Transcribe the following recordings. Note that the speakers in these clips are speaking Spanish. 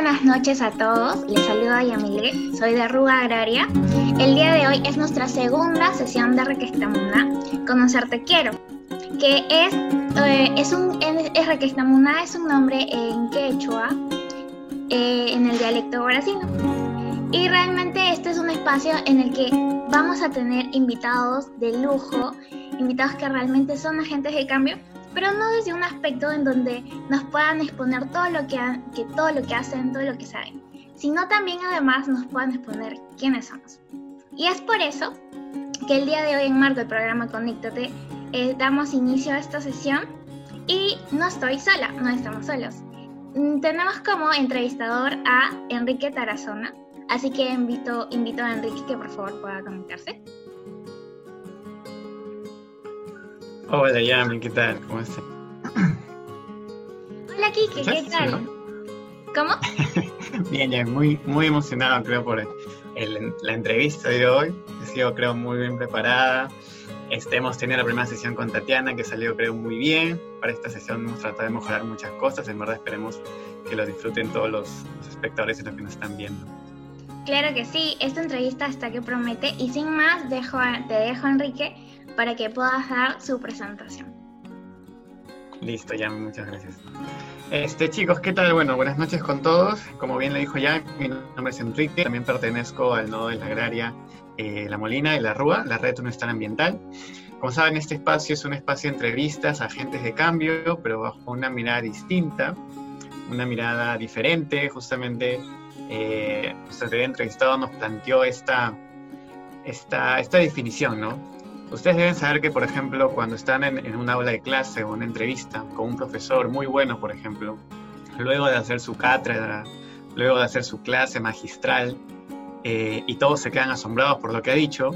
buenas noches a todos. Les saludo a Yamile, soy de Ruga Agraria. El día de hoy es nuestra segunda sesión de Requestamuna, Conocerte Quiero, que es, eh, es un, es, Requestamuna es un nombre en quechua, eh, en el dialecto brasino. Y realmente este es un espacio en el que vamos a tener invitados de lujo, invitados que realmente son agentes de cambio pero no desde un aspecto en donde nos puedan exponer todo lo que, que, todo lo que hacen, todo lo que saben, sino también además nos puedan exponer quiénes somos. Y es por eso que el día de hoy en marco del programa Conéctate eh, damos inicio a esta sesión y no estoy sola, no estamos solos. Mm, tenemos como entrevistador a Enrique Tarazona, así que invito, invito a Enrique que por favor pueda comentarse. Hola Yami, ¿qué tal? ¿Cómo estás? Hola Kike, ¿qué tal? ¿Cómo? bien, ya muy, muy emocionado creo por la entrevista de hoy. He sido creo muy bien preparada. Este, hemos tenido la primera sesión con Tatiana que salió creo muy bien. Para esta sesión hemos tratado de mejorar muchas cosas. En verdad esperemos que lo disfruten todos los, espectadores y los que nos están viendo. Claro que sí, esta entrevista hasta que promete. Y sin más, dejo te dejo Enrique para que puedas dar su presentación. Listo, ya, muchas gracias. Este, chicos, ¿qué tal? Bueno, buenas noches con todos. Como bien le dijo ya, mi nombre es Enrique, también pertenezco al nodo de la agraria eh, La Molina y La Rúa, la red Estado ambiental. Como saben, este espacio es un espacio de entrevistas a agentes de cambio, pero bajo una mirada distinta, una mirada diferente. Justamente, eh, nuestro entrevistado nos planteó esta, esta, esta definición, ¿no? Ustedes deben saber que, por ejemplo, cuando están en, una aula de clase o una entrevista con un profesor muy bueno, por ejemplo, luego de hacer su cátedra, luego de hacer su clase magistral, eh, y todos se quedan asombrados por lo que ha dicho,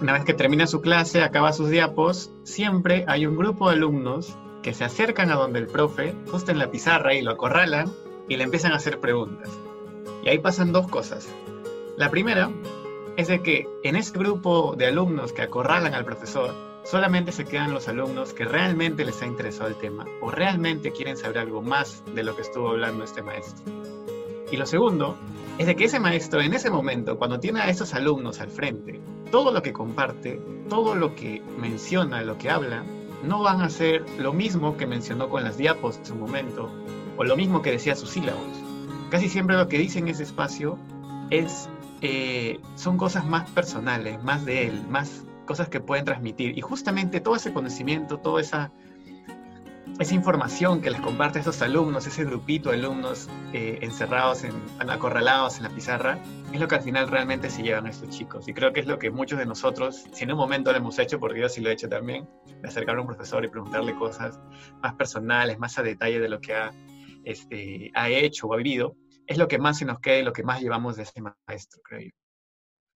una vez que termina su clase, acaba sus diapos, siempre hay un grupo de alumnos que se acercan a donde el profe, justo en la pizarra, y lo acorralan y le empiezan a hacer preguntas. Y ahí pasan dos cosas. La primera es de que en ese grupo de alumnos que acorralan al profesor, solamente se quedan los alumnos que realmente les ha interesado el tema o realmente quieren saber algo más de lo que estuvo hablando este maestro. Y lo segundo es de que ese maestro en ese momento, cuando tiene a esos alumnos al frente, todo lo que comparte, todo lo que menciona, lo que habla, no van a ser lo mismo que mencionó con las diapos en su momento o lo mismo que decía sus sílabos. Casi siempre lo que dice en ese espacio es eh, son cosas más personales, más de él, más cosas que pueden transmitir. Y justamente todo ese conocimiento, toda esa, esa información que les comparte a esos alumnos, ese grupito de alumnos eh, encerrados, en, acorralados en la pizarra, es lo que al final realmente se llevan a estos chicos. Y creo que es lo que muchos de nosotros, si en un momento lo hemos hecho, porque yo sí lo he hecho también, de acercar a un profesor y preguntarle cosas más personales, más a detalle de lo que ha, este, ha hecho o ha vivido, es lo que más se nos queda y lo que más llevamos de ese maestro, creo yo.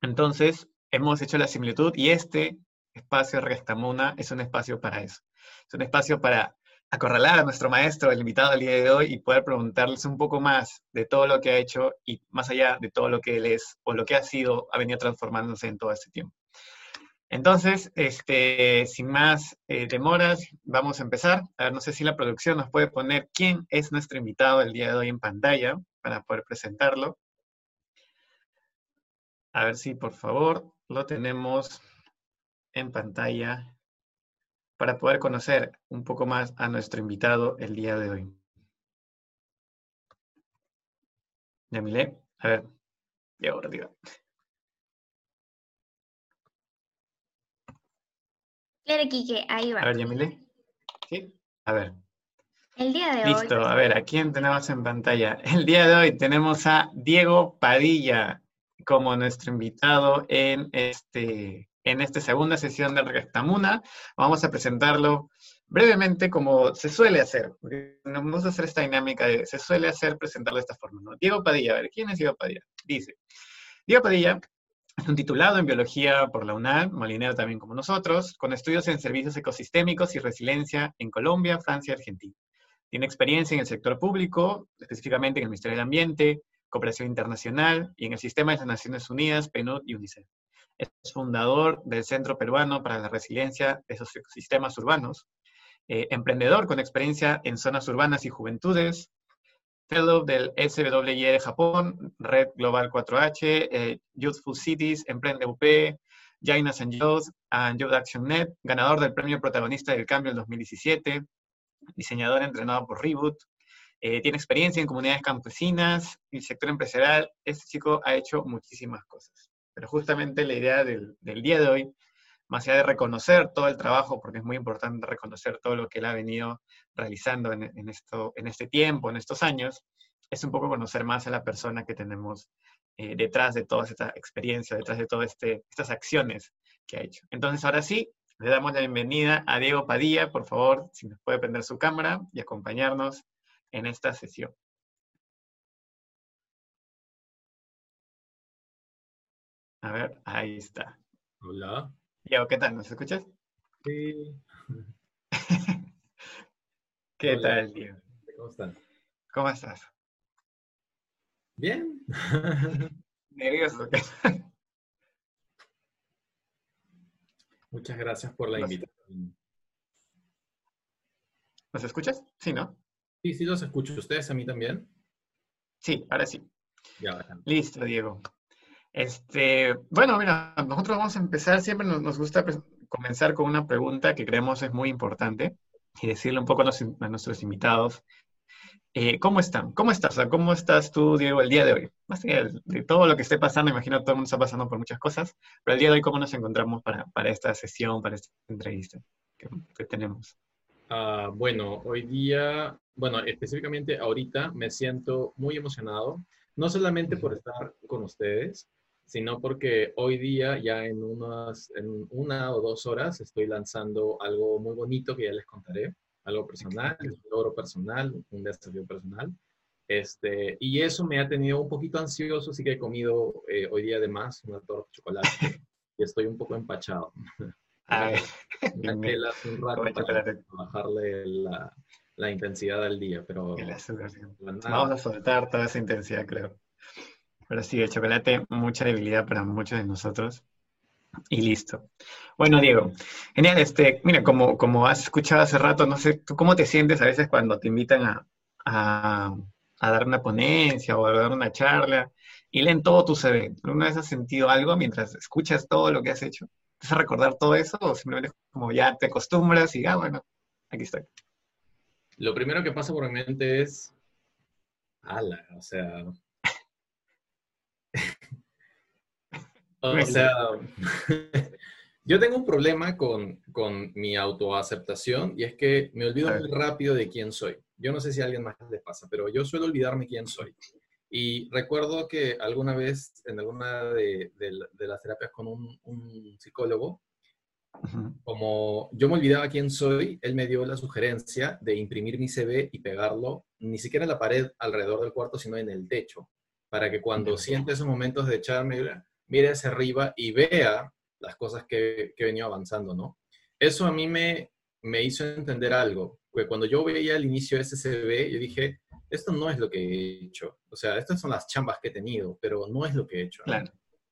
Entonces, hemos hecho la similitud y este espacio Restamuna es un espacio para eso. Es un espacio para acorralar a nuestro maestro, el invitado al día de hoy, y poder preguntarles un poco más de todo lo que ha hecho y más allá de todo lo que él es o lo que ha sido, ha venido transformándose en todo este tiempo. Entonces, este, sin más eh, demoras, vamos a empezar. A ver, no sé si la producción nos puede poner quién es nuestro invitado el día de hoy en pantalla para poder presentarlo. A ver si por favor lo tenemos en pantalla para poder conocer un poco más a nuestro invitado el día de hoy. Yamile, a ver, y ahora Claro, Kike, ahí va. A ver, Yamile. Sí, a ver. El día de hoy. Listo, a ver, ¿a quién tenemos en pantalla? El día de hoy tenemos a Diego Padilla como nuestro invitado en este en esta segunda sesión de Rectamuna. Vamos a presentarlo brevemente como se suele hacer, porque vamos a hacer esta dinámica de se suele hacer presentarlo de esta forma. ¿no? Diego Padilla, a ver, ¿quién es Diego Padilla? Dice, Diego Padilla es un titulado en biología por la UNAM, molinero también como nosotros, con estudios en servicios ecosistémicos y resiliencia en Colombia, Francia y Argentina. Tiene experiencia en el sector público, específicamente en el Ministerio del Ambiente, Cooperación Internacional y en el Sistema de las Naciones Unidas, PNUD y UNICEF. Es fundador del Centro Peruano para la Resiliencia de esos Sistemas Urbanos, eh, emprendedor con experiencia en zonas urbanas y juventudes, Fellow del SWY de Japón, Red Global 4H, eh, Youthful Cities, Emprende UP, Jainas and and Youth Action Net, ganador del premio protagonista del cambio en 2017, diseñador entrenado por Reboot, eh, tiene experiencia en comunidades campesinas y sector empresarial. Este chico ha hecho muchísimas cosas. Pero justamente la idea del, día de hoy, más allá de reconocer todo el trabajo, porque es muy importante reconocer todo lo que él ha venido realizando en, esto, en este tiempo, en estos años, es un poco conocer más a la persona que tenemos eh, detrás de toda esta experiencia, detrás de todas este, estas acciones que ha hecho. Entonces, ahora sí, le damos la bienvenida a Diego Padilla. Por favor, si nos puede prender su cámara y acompañarnos en esta sesión. A ver, ahí está. Hola. Diego, ¿qué tal? ¿Nos escuchas? Sí. ¿Qué tal, Diego? ¿Cómo están? ¿Cómo estás? Bien. Nervioso. Muchas gracias por la invitación. ¿Nos escuchas? Sí, ¿no? Sí, sí los escucho. ¿Ustedes a mí también? Sí, ahora sí. Ya, Listo, Diego. Este, bueno, mira, nosotros vamos a empezar, siempre nos, gusta comenzar con una pregunta que creemos es muy importante y decirle un poco a, nuestros invitados, eh, ¿cómo están? ¿Cómo estás? ¿Cómo estás tú, Diego, el día de hoy? Más allá de, todo lo que esté pasando, imagino que todo el mundo está pasando por muchas cosas, pero el día de hoy, ¿cómo nos encontramos para, esta sesión, para esta entrevista que, tenemos? Ah, bueno, hoy día, bueno, específicamente ahorita me siento muy emocionado, no solamente por estar con ustedes, sino porque hoy día, ya en, unas, en una o dos horas, estoy lanzando algo muy bonito que ya les contaré, algo personal, un logro personal, un desafío personal. Este, y eso me ha tenido un poquito ansioso, así que he comido eh, hoy día además una torta de chocolate y estoy un poco empachado. Ay, un rato para bajarle la, la, intensidad al día, pero... Vamos a soltar toda esa intensidad, creo. Pero sí, el chocolate, mucha debilidad para muchos de nosotros. Y listo. Bueno, Diego, genial. Este, mira, como, como has escuchado hace rato, no sé, ¿tú cómo te sientes a veces cuando te invitan a, a, dar una ponencia o a dar una charla y leen todo tu CV? ¿Alguna vez has sentido algo mientras escuchas todo lo que has hecho? ¿Vas a recordar todo eso o simplemente como ya te acostumbras y, ah, bueno, aquí estoy? Lo primero que pasa por mi mente es, ala, o sea, o sea, yo tengo un problema con, con, mi autoaceptación y es que me olvido muy rápido de quién soy. Yo no sé si a alguien más le pasa, pero yo suelo olvidarme quién soy. Y recuerdo que alguna vez en alguna de, de, las terapias con un, un psicólogo, como yo me olvidaba quién soy, él me dio la sugerencia de imprimir mi CV y pegarlo, ni siquiera en la pared alrededor del cuarto, sino en el techo para que cuando siente esos momentos de echarme, mire hacia arriba y vea las cosas que, que he venido avanzando, ¿no? Eso a mí me, me hizo entender algo, porque cuando yo veía el inicio de SCB, yo dije, esto no es lo que he hecho, o sea, estas son las chambas que he tenido, pero no es lo que he hecho.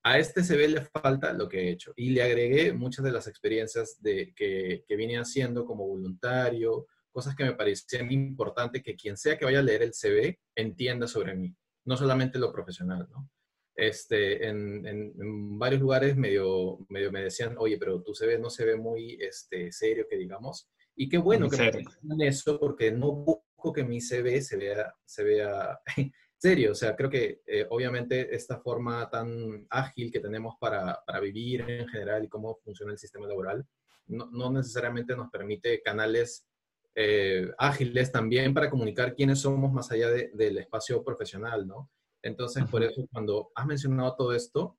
A este CV le falta lo que he hecho y le agregué muchas de las experiencias de, que, que vine haciendo como voluntario, cosas que me parecían importantes que quien sea que vaya a leer el CV entienda sobre mí no solamente lo profesional, ¿no? Este, en, en, varios lugares medio, medio me decían, oye, pero tu CV no se ve muy este, serio, que digamos. Y qué bueno que me digan eso, porque no busco que mi CV se vea, se vea serio. O sea, creo que eh, obviamente esta forma tan ágil que tenemos para, para, vivir en general y cómo funciona el sistema laboral, no, no necesariamente nos permite canales eh, ágiles también para comunicar quiénes somos más allá del espacio profesional, ¿no? Entonces, por eso cuando has mencionado todo esto,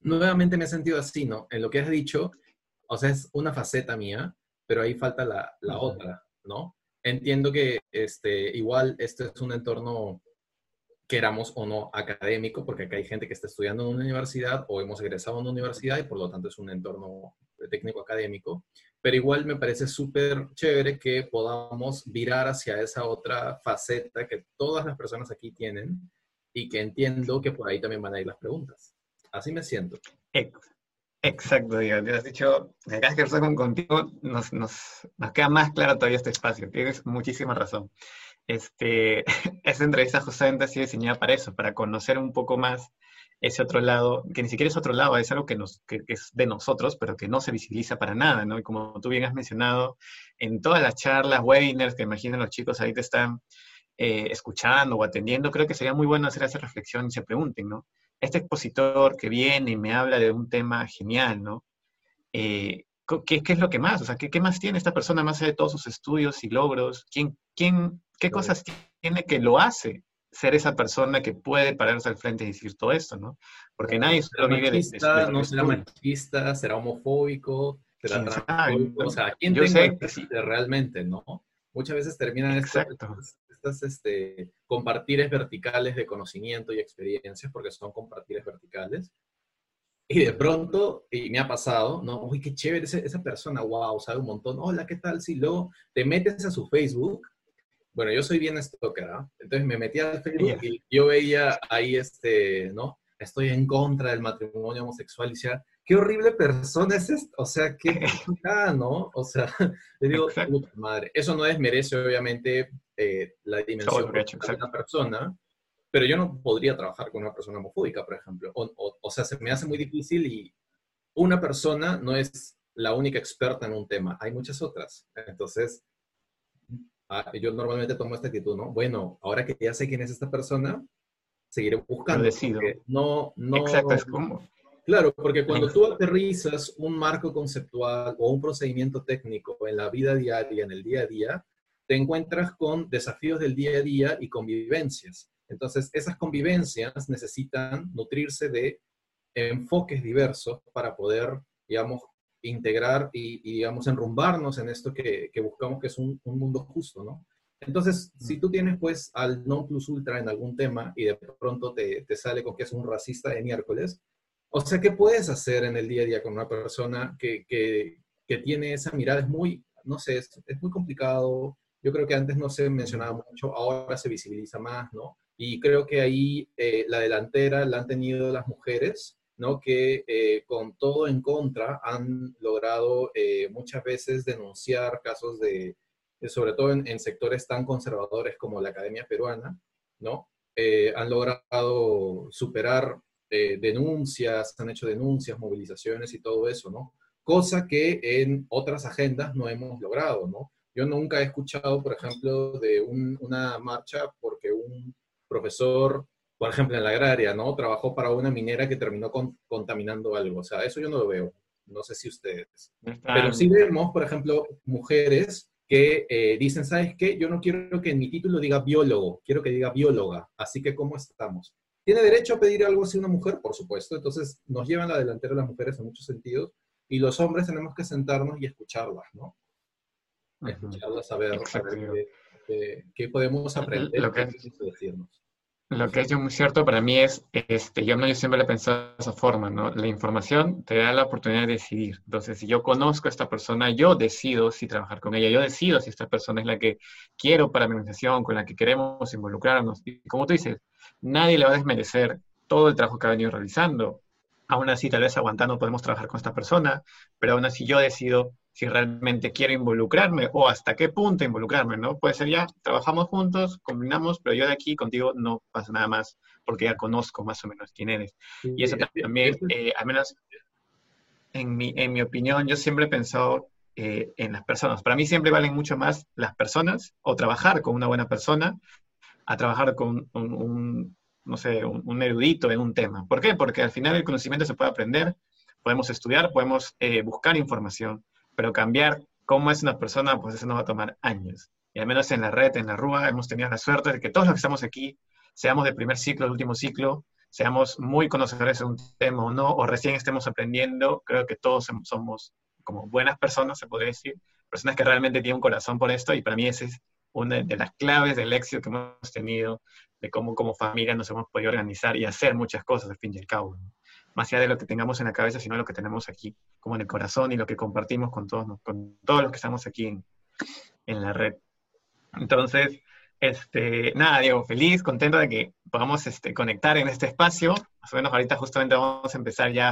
nuevamente me he sentido así, ¿no? En lo que has dicho, o sea, es una faceta mía, pero ahí falta la, la otra, ¿no? Entiendo que este, igual este es un entorno, queramos o no, académico, porque acá hay gente que está estudiando en una universidad o hemos egresado en una universidad y por lo tanto es un entorno técnico académico, pero igual me parece súper chévere que podamos virar hacia esa otra faceta que todas las personas aquí tienen y que entiendo que por ahí también van a ir las preguntas. Así me siento. Exacto, Diego. Te has dicho, cada que estoy contigo nos, nos, nos, queda más claro todavía este espacio. Tienes muchísima razón. este, esta entrevista justamente ha sido diseñada para eso, para conocer un poco más ese otro lado, que ni siquiera es otro lado, es algo que, nos, que, es de nosotros, pero que no se visibiliza para nada, ¿no? Y como tú bien has mencionado, en todas las charlas, webinars que imagino los chicos ahí te están eh, escuchando o atendiendo, creo que sería muy bueno hacer esa reflexión y se pregunten, ¿no? Este expositor que viene y me habla de un tema genial, ¿no? Eh, ¿qué, ¿qué, es lo que más? O sea, ¿qué, ¿qué, más tiene esta persona más allá de todos sus estudios y logros? ¿Quién, quién, ¿Qué cosas tiene que lo hace ser esa persona que puede pararse al frente y decir todo esto, ¿no? Porque nadie solo vive de, No será machista, será homofóbico, será transfóbico, o sea, ¿quién Yo sé realmente, no? Muchas veces terminan estas, estas este, compartires verticales de conocimiento y experiencias, porque son compartires verticales, y de pronto, y me ha pasado, ¿no? Uy, qué chévere esa, persona, wow, sabe un montón. Hola, ¿qué tal? Si luego te metes a su Facebook bueno, yo soy bien stalker, ¿ah? Entonces me metí al Facebook y yo veía ahí, este, ¿no? Estoy en contra del matrimonio homosexual y decía, qué horrible persona es esta, o sea, qué ah, ¿no? O sea, le digo, madre, eso no desmerece obviamente eh, la dimensión de una persona, pero yo no podría trabajar con una persona homofóbica, por ejemplo. O, o sea, se me hace muy difícil y una persona no es la única experta en un tema, hay muchas otras. Entonces, Ah, yo normalmente tomo esta actitud, ¿no? Bueno, ahora que ya sé quién es esta persona, seguiré buscando. No, no. Exacto, es como. Claro, porque cuando tú aterrizas un marco conceptual o un procedimiento técnico en la vida diaria, en el día a día, te encuentras con desafíos del día a día y convivencias. Entonces, esas convivencias necesitan nutrirse de enfoques diversos para poder, digamos, integrar y, digamos, enrumbarnos en esto que, buscamos que es un, mundo justo, ¿no? Entonces, si tú tienes pues al non plus ultra en algún tema y de pronto te, sale con que es un racista de miércoles, o sea, ¿qué puedes hacer en el día a día con una persona que, tiene esa mirada? Es muy, no sé, es, muy complicado. Yo creo que antes no se mencionaba mucho, ahora se visibiliza más, ¿no? Y creo que ahí eh, la delantera la han tenido las mujeres, ¿no? que eh, con todo en contra han logrado eh, muchas veces denunciar casos de, sobre todo en, sectores tan conservadores como la Academia Peruana, ¿no? Han logrado superar denuncias, han hecho denuncias, movilizaciones y todo eso, ¿no? Cosa que en otras agendas no hemos logrado, ¿no? Yo nunca he escuchado, por ejemplo, de una marcha porque un profesor por ejemplo, en la agraria, ¿no? Trabajó para una minera que terminó contaminando algo. O sea, eso yo no lo veo. No sé si ustedes. Pero sí vemos, por ejemplo, mujeres que eh, dicen, ¿sabes qué? Yo no quiero que en mi título diga biólogo, quiero que diga bióloga. Así que, ¿cómo estamos? ¿Tiene derecho a pedir algo así una mujer? Por supuesto. Entonces, nos llevan la delantera las mujeres en muchos sentidos y los hombres tenemos que sentarnos y escucharlas, ¿no? Escucharlas, a ver, qué, podemos aprender, lo que, decirnos. Lo que es muy cierto para mí es, este, yo, no, yo siempre lo he pensado de esa forma, ¿no? La información te da la oportunidad de decidir. Entonces, si yo conozco a esta persona, yo decido si trabajar con ella, yo decido si esta persona es la que quiero para mi organización, con la que queremos involucrarnos. Y como tú dices, nadie le va a desmerecer todo el trabajo que ha venido realizando. Aún así, tal vez aguantando podemos trabajar con esta persona, pero aún así yo decido si realmente quiero involucrarme o hasta qué punto involucrarme, ¿no? Puede ser ya, trabajamos juntos, combinamos, pero yo de aquí contigo no pasa nada más porque ya conozco más o menos quién eres. y eso también, eh, al menos en mi, en mi opinión, yo siempre he pensado eh, en las personas. Para mí siempre valen mucho más las personas o trabajar con una buena persona a trabajar con un, no sé, un, erudito en un tema. ¿Por qué? Porque al final el conocimiento se puede aprender, podemos estudiar, podemos eh, buscar información pero cambiar cómo es una persona, pues eso nos va a tomar años. Y al menos en la red, en la RUA, hemos tenido la suerte de que todos los que estamos aquí, seamos de primer ciclo, de último ciclo, seamos muy conocedores de un tema o no, o recién estemos aprendiendo, creo que todos somos como buenas personas, se podría decir, personas que realmente tienen un corazón por esto, y para mí esa es una de las claves del éxito que hemos tenido, de cómo como familia nos hemos podido organizar y hacer muchas cosas al fin y al cabo más allá de lo que tengamos en la cabeza, sino lo que tenemos aquí, como en el corazón y lo que compartimos con todos, con todos los que estamos aquí en, en la red. Entonces, este, nada, Diego, feliz, contento de que podamos este, conectar en este espacio. Más o menos ahorita justamente vamos a empezar ya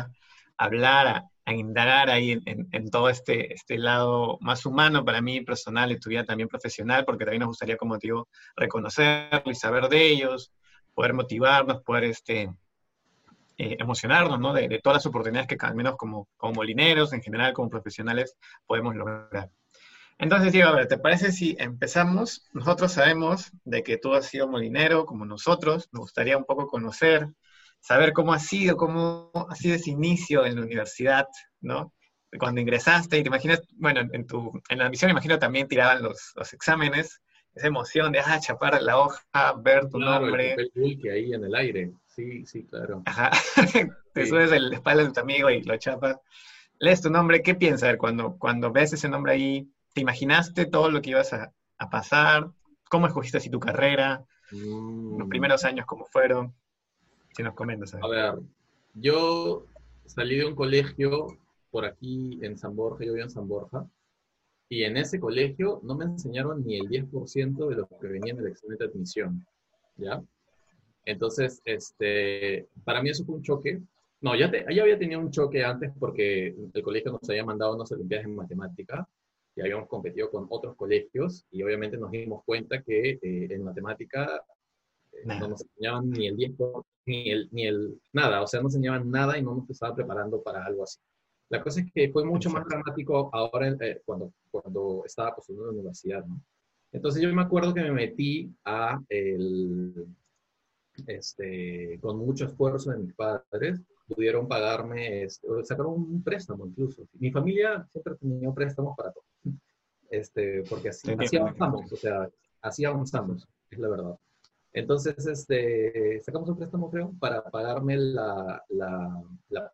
a hablar, a, indagar ahí en, todo este, este lado más humano para mí personal y también profesional, porque también nos gustaría, como te digo, reconocerlos y saber de ellos, poder motivarnos, poder este, eh, emocionarnos ¿no? de, todas las oportunidades que al menos como, como molineros, en general como profesionales, podemos lograr. Entonces, Diego, a ver, ¿te parece si empezamos? Nosotros sabemos de que tú has sido molinero como nosotros, nos gustaría un poco conocer saber cómo ha sido, cómo ha sido ese inicio en la universidad, ¿no? Cuando ingresaste y te imaginas, bueno, en, tu, en la misión imagino también tiraban los, los exámenes, esa emoción de, ah, chapar la hoja, ver tu nombre. El que ahí en el aire, sí, sí, claro. Ajá, te subes en la espalda de tu amigo y lo chapas. Lees tu nombre, ¿qué piensas cuando, cuando ves ese nombre ahí? ¿Te imaginaste todo lo que ibas a, a pasar? ¿Cómo escogiste así tu carrera? Los mm. primeros años, ¿cómo fueron? Si nos comentas. A ver, yo salí de un colegio por aquí en San Borja, yo vivo en San Borja, y en ese colegio no me enseñaron ni el 10% de lo que venía en el examen de admisión, ¿ya? Entonces, este, para mí eso fue un choque. No, ya, ya había tenido un choque antes porque el colegio nos había mandado unas olimpiadas en matemática y habíamos competido con otros colegios y obviamente nos dimos cuenta que eh, en matemática no nos enseñaban ni el 10, ni el, ni el nada, o sea, no enseñaban nada y no nos estaba preparando para algo así. La cosa es que fue mucho más dramático ahora eh, cuando, cuando estaba postulando en la universidad, ¿no? Entonces yo me acuerdo que me metí a el, este, con mucho esfuerzo de mis padres, pudieron pagarme, este, sacaron un préstamo incluso. Mi familia siempre tenía préstamos para todo. Este, porque así, así avanzamos, o sea, así avanzamos, es la verdad. Entonces, este, sacamos un préstamo, creo, para pagarme la, la, la.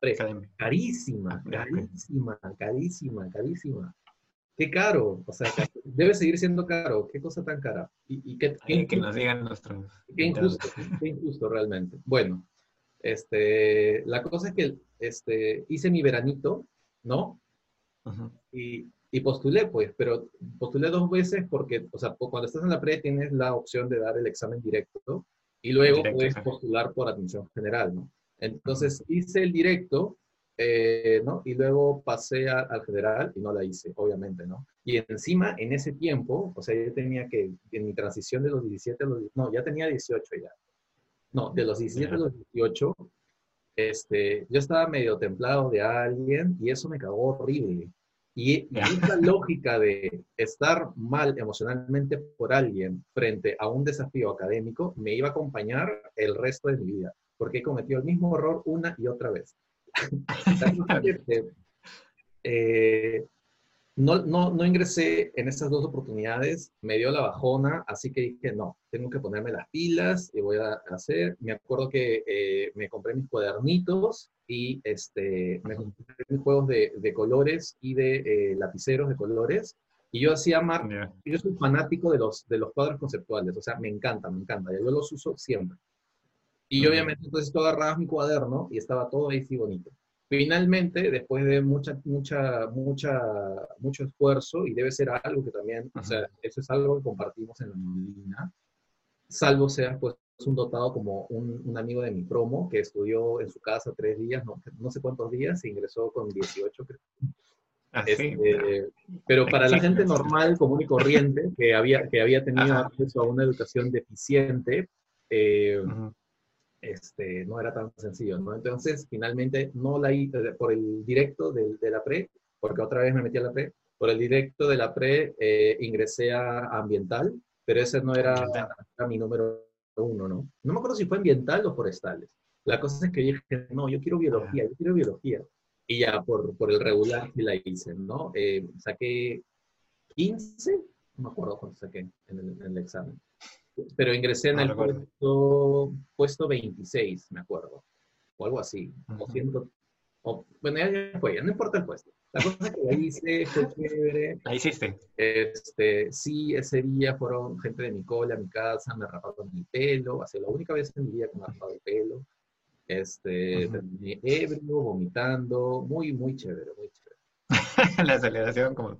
Carísima, carísima, carísima, carísima. Qué caro, o sea, debe seguir siendo caro. Qué cosa tan cara. Y, qué, que nos digan nuestros. Qué injusto, qué injusto realmente. Bueno, este, la cosa es que este, hice mi veranito, ¿no? Y y postulé, pues, pero postulé dos veces porque, o sea, cuando estás en la pre tienes la opción de dar el examen directo y luego puedes postular por admisión general, ¿no? Entonces hice el directo, eh, ¿no? Y luego pasé al general y no la hice, obviamente, ¿no? Y encima, en ese tiempo, o sea, yo tenía que, en mi transición de los 17 a los, no, ya tenía 18 ya. No, de los 17 a los 18, este, yo estaba medio templado de alguien y eso me cagó horrible. Y, esa lógica de estar mal emocionalmente por alguien frente a un desafío académico me iba a acompañar el resto de mi vida, porque he cometido el mismo error una y otra vez. eh, no, no, no ingresé en estas dos oportunidades, me dio la bajona, así que dije, no, tengo que ponerme las pilas y voy a hacer. Me acuerdo que eh, me compré mis cuadernitos y este, me compré mis juegos de, de colores y de eh, lapiceros de colores. Y yo hacía mar yo soy fanático de los, de los cuadros conceptuales, o sea, me encanta, me encanta, yo los uso siempre. Y obviamente entonces tú agarrabas mi cuaderno y estaba todo ahí así bonito. Finalmente, después de mucha, mucha, mucha, mucho esfuerzo, y debe ser algo que también, o sea, eso es algo que compartimos en la Molina, salvo sea pues un dotado como un, un, amigo de mi promo que estudió en su casa tres días, no, no sé cuántos días, e ingresó con 18, creo. Ah, este, pero para la gente normal, común y corriente, que había, que había tenido acceso a una educación deficiente, eh, este, no era tan sencillo, ¿no? Entonces, finalmente, no la hice por el directo de, de, la pre, porque otra vez me metí a la pre, por el directo de la pre eh, ingresé a ambiental, pero ese no era, mi número uno, ¿no? No me acuerdo si fue ambiental o forestales. La cosa es que dije, no, yo quiero biología, yo quiero biología. Y ya por, por el regular sí la hice, ¿no? Eh, saqué 15, no me acuerdo cuánto saqué en el, en el examen pero ingresé en el puesto, puesto 26, me acuerdo, o algo así, o bueno, ya, fue, ya no importa el puesto. La cosa que ahí hice fue chévere. La hiciste. Este, sí, ese día fueron gente de mi cola a mi casa, me raparon mi pelo, hace la única vez en mi vida que me rapado el pelo. Este, ebrio, vomitando, muy, muy chévere, muy chévere. la celebración como...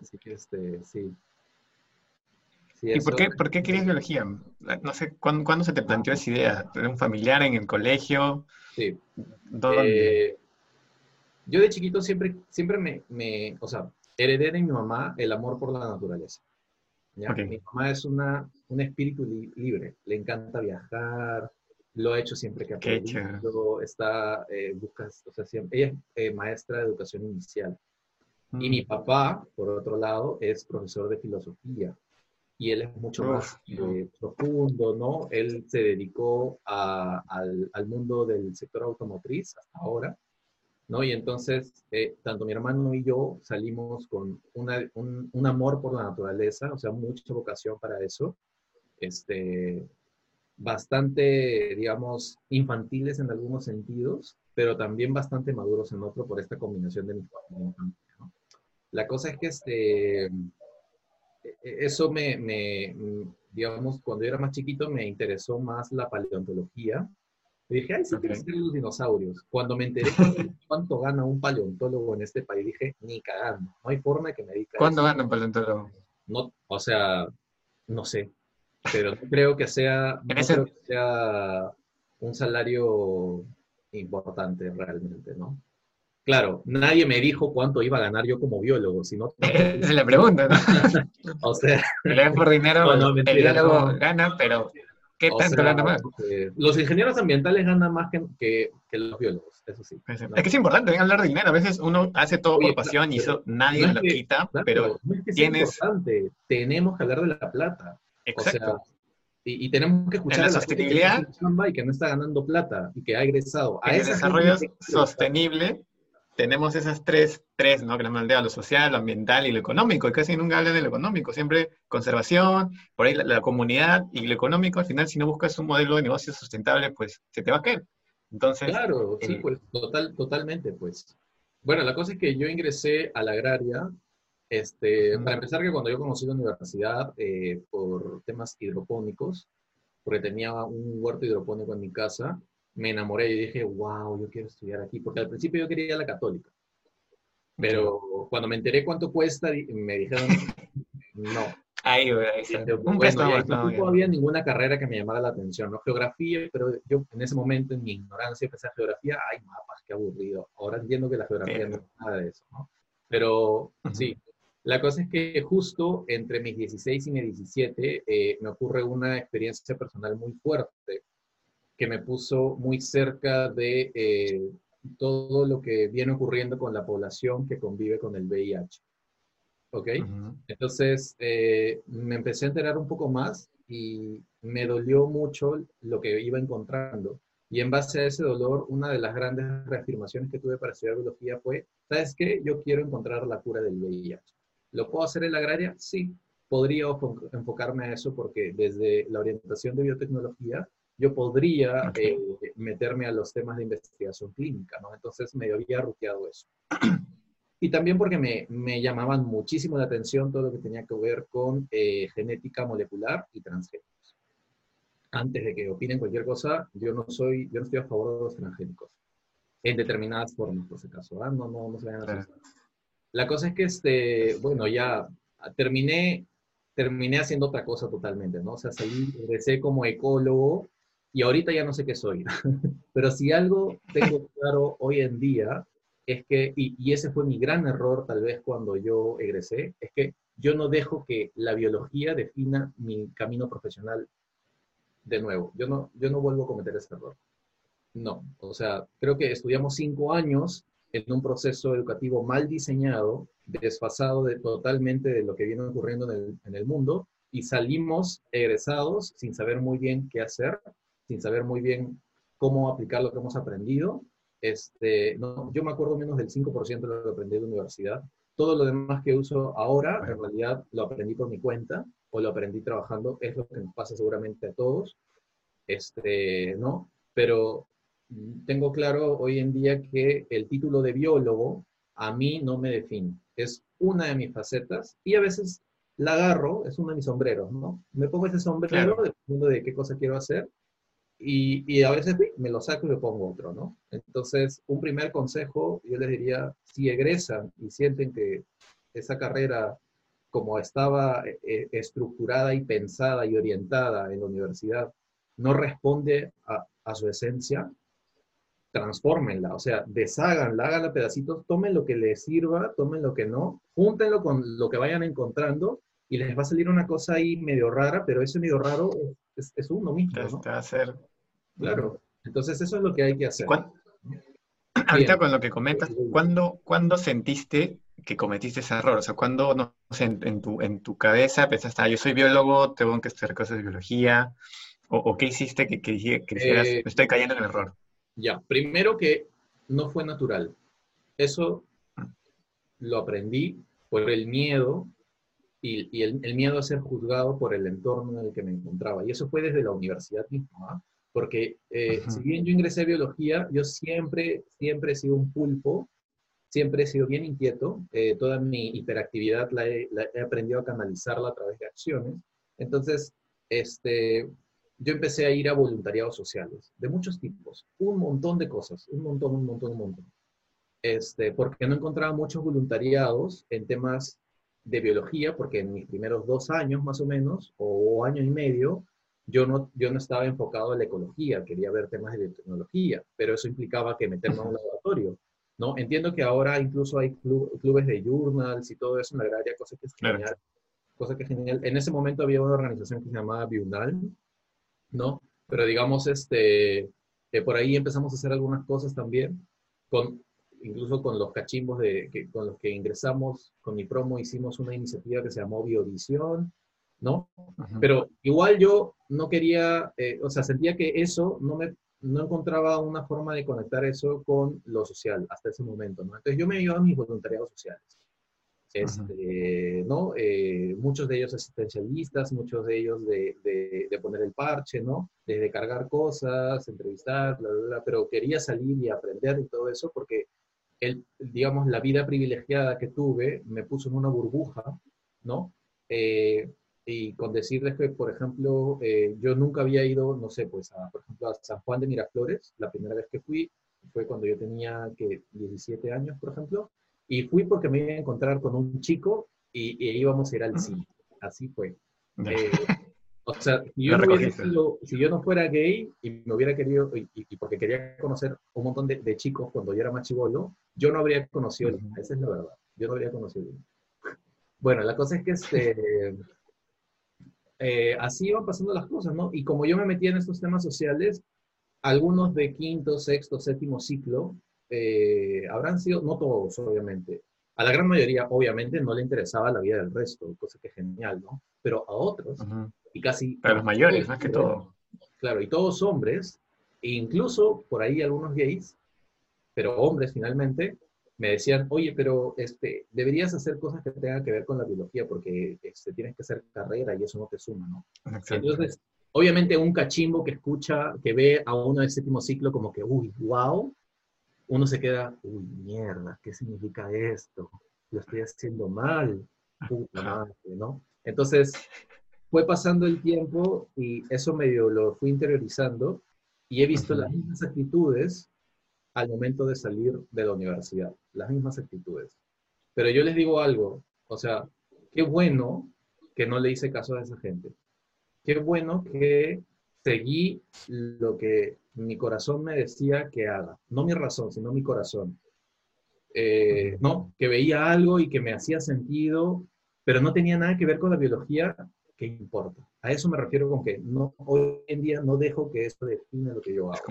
Así que, este, sí. ¿Y por qué, por qué querías biología? No sé, ¿cuándo, se te planteó esa idea? ¿Tener un familiar en el colegio? Sí. ¿Dónde? Eh, yo de chiquito siempre, siempre me, me, o sea, heredé de mi mamá el amor por la naturaleza. ¿ya? Mi mamá es una, un espíritu libre, le encanta viajar, lo ha hecho siempre que ha podido, está, eh, busca, o sea, siempre, ella es eh, maestra de educación inicial. Y mi mm. papá, por otro lado, es profesor de filosofía. Y él es mucho más eh, profundo, ¿no? Él se dedicó al, al, mundo del sector automotriz hasta ahora, ¿no? Y entonces, tanto mi hermano y yo salimos con una, un, un, amor por la naturaleza, o sea, mucha vocación para eso. Este, bastante, digamos, infantiles en algunos sentidos, pero también bastante maduros en otro por esta combinación de mis ¿no? La cosa es que este, eso me, me, digamos, cuando yo era más chiquito me interesó más la paleontología. Y dije, ay, sí quiero ser los dinosaurios. Cuando me enteré cuánto gana un paleontólogo en este país, dije, ni cagando, no hay forma de que me dedique ¿Cuánto gana un paleontólogo? No, o sea, no sé, pero no creo que sea, no sea un salario importante realmente, ¿no? Claro, nadie me dijo cuánto iba a ganar yo como biólogo, sino... Esa es la pregunta, ¿no? o sea... Le por dinero, el biólogo gana, pero ¿qué tanto gana más? Eh, los ingenieros ambientales ganan más que, que, los biólogos, eso sí. Es, que es importante hablar de dinero, a veces uno hace todo por pasión y eso nadie lo quita, pero tienes... Tenemos que hablar de la plata. Exacto. y, tenemos que escuchar la sostenibilidad y que no está ganando plata y que ha egresado. A el desarrollo sostenible tenemos esas tres, tres, ¿no? Que la aldea, lo social, lo ambiental y lo económico, y casi nunca hablan de lo económico, siempre conservación, por ahí la, comunidad y lo económico, al final si no buscas un modelo de negocio sustentable, pues se te va a caer. Entonces, claro, sí, pues total, totalmente, pues. Bueno, la cosa es que yo ingresé a la agraria este, para empezar, que cuando yo conocí la universidad eh, por temas hidropónicos, porque tenía un huerto hidropónico en mi casa, me enamoré y dije, wow, yo quiero estudiar aquí, porque al principio yo quería la católica. Pero cuando me enteré cuánto cuesta, me dijeron, no. Ahí, bueno, no, había ninguna carrera que me llamara la atención, ¿no? Geografía, pero yo en ese momento, en mi ignorancia, empecé a geografía, ay, mapas, qué aburrido. Ahora entiendo que la geografía no es nada de eso, ¿no? Pero sí, la cosa es que justo entre mis 16 y mis 17 eh, me ocurre una experiencia personal muy fuerte que me puso muy cerca de eh, todo lo que viene ocurriendo con la población que convive con el VIH. ¿Ok? Entonces eh, me empecé a enterar un poco más y me dolió mucho lo que iba encontrando. Y en base a ese dolor, una de las grandes reafirmaciones que tuve para estudiar biología fue, ¿sabes qué? Yo quiero encontrar la cura del VIH. ¿Lo puedo hacer en la agraria? Sí, podría enfocarme a eso porque desde la orientación de biotecnología yo podría eh, meterme a los temas de investigación clínica, ¿no? Entonces me había ruteado eso. Y también porque me, me, llamaban muchísimo la atención todo lo que tenía que ver con eh, genética molecular y transgénicos. Antes de que opinen cualquier cosa, yo no soy, yo no estoy a favor de los transgénicos. En determinadas formas, por si acaso. ¿ah? No, no, no se vayan a la cosa es que, este, bueno, ya terminé, terminé haciendo otra cosa totalmente, ¿no? O sea, salí, empecé como ecólogo y ahorita ya no sé qué soy. Pero si algo tengo claro hoy en día es que, y, ese fue mi gran error tal vez cuando yo egresé, es que yo no dejo que la biología defina mi camino profesional de nuevo. Yo no, yo no vuelvo a cometer ese error. No, o sea, creo que estudiamos cinco años en un proceso educativo mal diseñado, desfasado de, totalmente de lo que viene ocurriendo en el, en el mundo, y salimos egresados sin saber muy bien qué hacer, sin saber muy bien cómo aplicar lo que hemos aprendido. Este, no, yo me acuerdo menos del 5% de lo que aprendí en la universidad. Todo lo demás que uso ahora, en realidad lo aprendí por mi cuenta o lo aprendí trabajando. Es lo que nos pasa seguramente a todos. Este, ¿no? Pero tengo claro hoy en día que el título de biólogo a mí no me define. Es una de mis facetas y a veces la agarro, es uno de mis sombreros, ¿no? Me pongo ese sombrero dependiendo de qué cosa quiero hacer y, y, a veces me lo saco y me pongo otro, ¿no? Entonces, un primer consejo, yo les diría, si egresan y sienten que esa carrera como estaba eh, estructurada y pensada y orientada en la universidad no responde a, a su esencia, transfórmenla, o sea, desháganla, háganla pedacitos, tomen lo que les sirva, tomen lo que no, júntenlo con lo que vayan encontrando y les va a salir una cosa ahí medio rara, pero ese medio raro es, es uno mismo. ¿no? Va a. Claro. Entonces eso es lo que hay que hacer. Ahorita con lo que comentas, ¿cuándo, ¿cuándo, sentiste que cometiste ese error? O sea, ¿cuándo, no sé, en, tu, en tu cabeza pensaste, ah, yo soy biólogo, tengo que estudiar cosas de biología? ¿O, qué hiciste que, que, que dijeras, eh, estoy cayendo en el error? Ya, primero que no fue natural. Eso lo aprendí por el miedo y, el, miedo a ser juzgado por el entorno en el que me encontraba. Y eso fue desde la universidad misma, porque eh, si bien yo ingresé a biología, yo siempre, siempre he sido un pulpo, siempre he sido bien inquieto, eh, toda mi hiperactividad la he, he, aprendido a canalizarla a través de acciones. Entonces, este, yo empecé a ir a voluntariados sociales, de muchos tipos, un montón de cosas, un montón, un montón, un montón. Este, porque no encontraba muchos voluntariados en temas de biología, porque en mis primeros dos años más o menos, o año y medio, yo no, yo no estaba enfocado en la ecología, quería ver temas de biotecnología, pero eso implicaba que meterme en un laboratorio. ¿no? Entiendo que ahora incluso hay clubes de journals y todo eso en la agraria, cosa que es genial. Cosa que es genial. En ese momento había una organización que se llamaba Biunal, ¿no? Pero digamos, este, por ahí empezamos a hacer algunas cosas también, con, incluso con los cachimbos de, que, con los que ingresamos, con mi promo hicimos una iniciativa que se llamó Biovisión, ¿no? Pero igual yo no quería, eh, o sea, sentía que eso no me, no encontraba una forma de conectar eso con lo social hasta ese momento, ¿no? Entonces yo me iba a mis voluntariados sociales este, ¿no? Eh, muchos de ellos asistencialistas, muchos de ellos de, de, poner el parche, ¿no? De, cargar cosas, entrevistar, bla, bla, bla, pero quería salir y aprender y todo eso porque, el, digamos, la vida privilegiada que tuve me puso en una burbuja, ¿no? Eh, y con decirles que, por ejemplo, eh, yo nunca había ido, no sé, pues, a, por ejemplo, a San Juan de Miraflores, la primera vez que fui fue cuando yo tenía, que 17 años, por ejemplo, y fui porque me iba a encontrar con un chico y, íbamos a ir al cine. Así fue. Eh, o sea, si yo, no fuera gay y me hubiera querido, y, porque quería conocer un montón de, chicos cuando yo era más chivolo, yo no habría conocido Esa es la verdad. Yo no habría conocido Bueno, la cosa es que este, eh, así iban pasando las cosas, ¿no? Y como yo me metía en estos temas sociales, algunos de quinto, sexto, séptimo ciclo eh, habrán sido, no todos, obviamente. A la gran mayoría, obviamente, no le interesaba la vida del resto, cosa que es genial, ¿no? Pero a otros, y casi... A los mayores, más que todo. Claro, y todos hombres, e incluso por ahí algunos gays, pero hombres finalmente, me decían, oye, pero este, deberías hacer cosas que tengan que ver con la biología, porque este, tienes que hacer carrera y eso no te suma, ¿no? Entonces, obviamente un cachimbo que escucha, que ve a uno del séptimo ciclo como que, uy, wow, uno se queda, uy, mierda, ¿qué significa esto? Lo estoy haciendo mal, puta madre, ¿no? Entonces, fue pasando el tiempo y eso medio lo fui interiorizando y he visto las mismas actitudes al momento de salir de la universidad, las mismas actitudes. Pero yo les digo algo, o sea, qué bueno que no le hice caso a esa gente. Qué bueno que seguí lo que mi corazón me decía que haga. No mi razón, sino mi corazón. Eh, no, que veía algo y que me hacía sentido, pero no tenía nada que ver con la biología, ¿qué importa? A eso me refiero con que no, hoy en día no dejo que eso define lo que yo hago.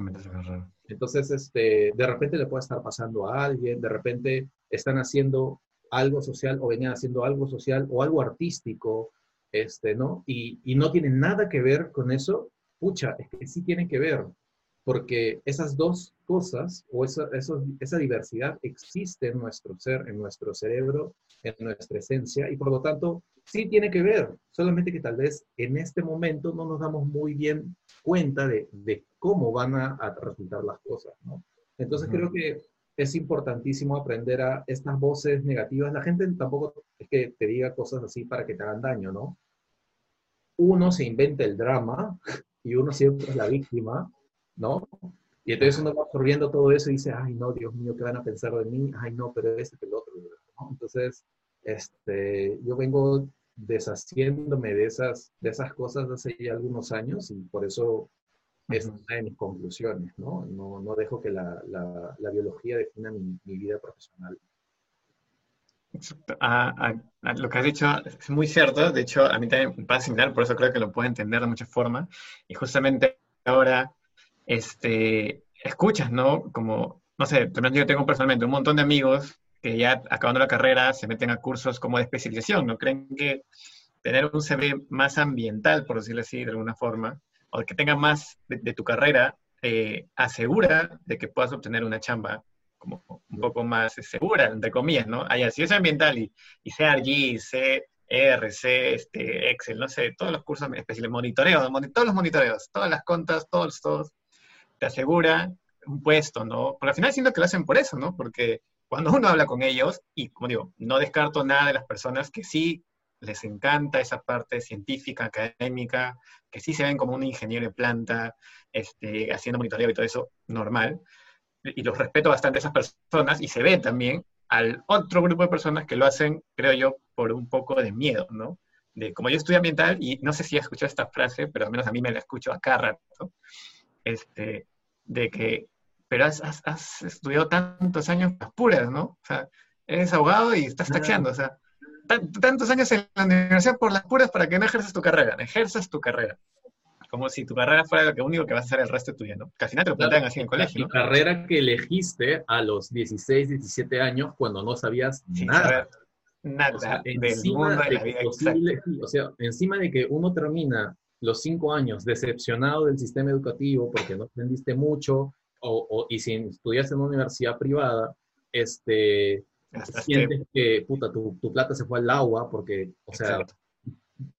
Entonces, este, de repente le puede estar pasando a alguien, de repente están haciendo algo social o venían haciendo algo social o algo artístico, este, ¿no? Y, y no tiene nada que ver con eso, pucha, es que sí tiene que ver porque esas dos cosas o esa, esa diversidad existe en nuestro ser, en nuestro cerebro, en nuestra esencia, y por lo tanto sí tiene que ver, solamente que tal vez en este momento no nos damos muy bien cuenta de, de cómo van a, resultar las cosas, ¿no? Entonces creo que es importantísimo aprender a estas voces negativas. La gente tampoco es que te diga cosas así para que te hagan daño, ¿no? Uno se inventa el drama y uno siempre es la víctima ¿no? Y entonces uno va absorbiendo todo eso y dice, ay, no, Dios mío, ¿qué van a pensar de mí? Ay, no, pero este, el otro. Entonces, este, yo vengo deshaciéndome de esas, de esas cosas hace ya algunos años y por eso es una de mis conclusiones, ¿no? No, no dejo que la, la, la biología defina mi, mi, vida profesional. A, a, lo que has dicho es muy cierto, de hecho a mí también me pasa similar, por eso creo que lo puedo entender de muchas formas, y justamente ahora este, escuchas, ¿no? Como, no sé, yo tengo personalmente un montón de amigos que ya acabando la carrera se meten a cursos como de especialización, ¿no? Creen que tener un CV más ambiental, por decirlo así, de alguna forma, o que tenga más de, tu carrera, eh, asegura de que puedas obtener una chamba como un poco más segura, entre comillas, ¿no? Allá, si es ambiental y, y CRG, C, R, C, este, Excel, no sé, todos los cursos especiales, monitoreo, todos los monitoreos, todas las contas, todos, todos, te asegura un puesto, ¿no? Porque al final siento que lo hacen por eso, ¿no? Porque cuando uno habla con ellos, y como digo, no descarto nada de las personas que sí les encanta esa parte científica, académica, que sí se ven como un ingeniero de planta, este, haciendo monitoreo y todo eso, normal. Y los respeto bastante a esas personas y se ve también al otro grupo de personas que lo hacen, creo yo, por un poco de miedo, ¿no? De, como yo estudio ambiental, y no sé si has escuchado esta frase, pero al menos a mí me la escucho acá rato, este, de que, pero has, has, estudiado tantos años las puras, ¿no? O sea, eres abogado y estás tacheando, o sea, tantos años en la universidad por las puras para que no ejerzas tu carrera, ejerzas tu carrera. Como si tu carrera fuera lo único que vas a hacer el resto de tu vida, ¿no? Al final te lo plantean así en el colegio. La carrera que elegiste a los 16, 17 años cuando no sabías nada. nada o sea, del mundo de, la vida. o sea, encima de que uno termina los cinco años decepcionado del sistema educativo porque no aprendiste mucho, o, y si estudias en una universidad privada, este, sientes que, puta, tu, tu, plata se fue al agua porque, o sea,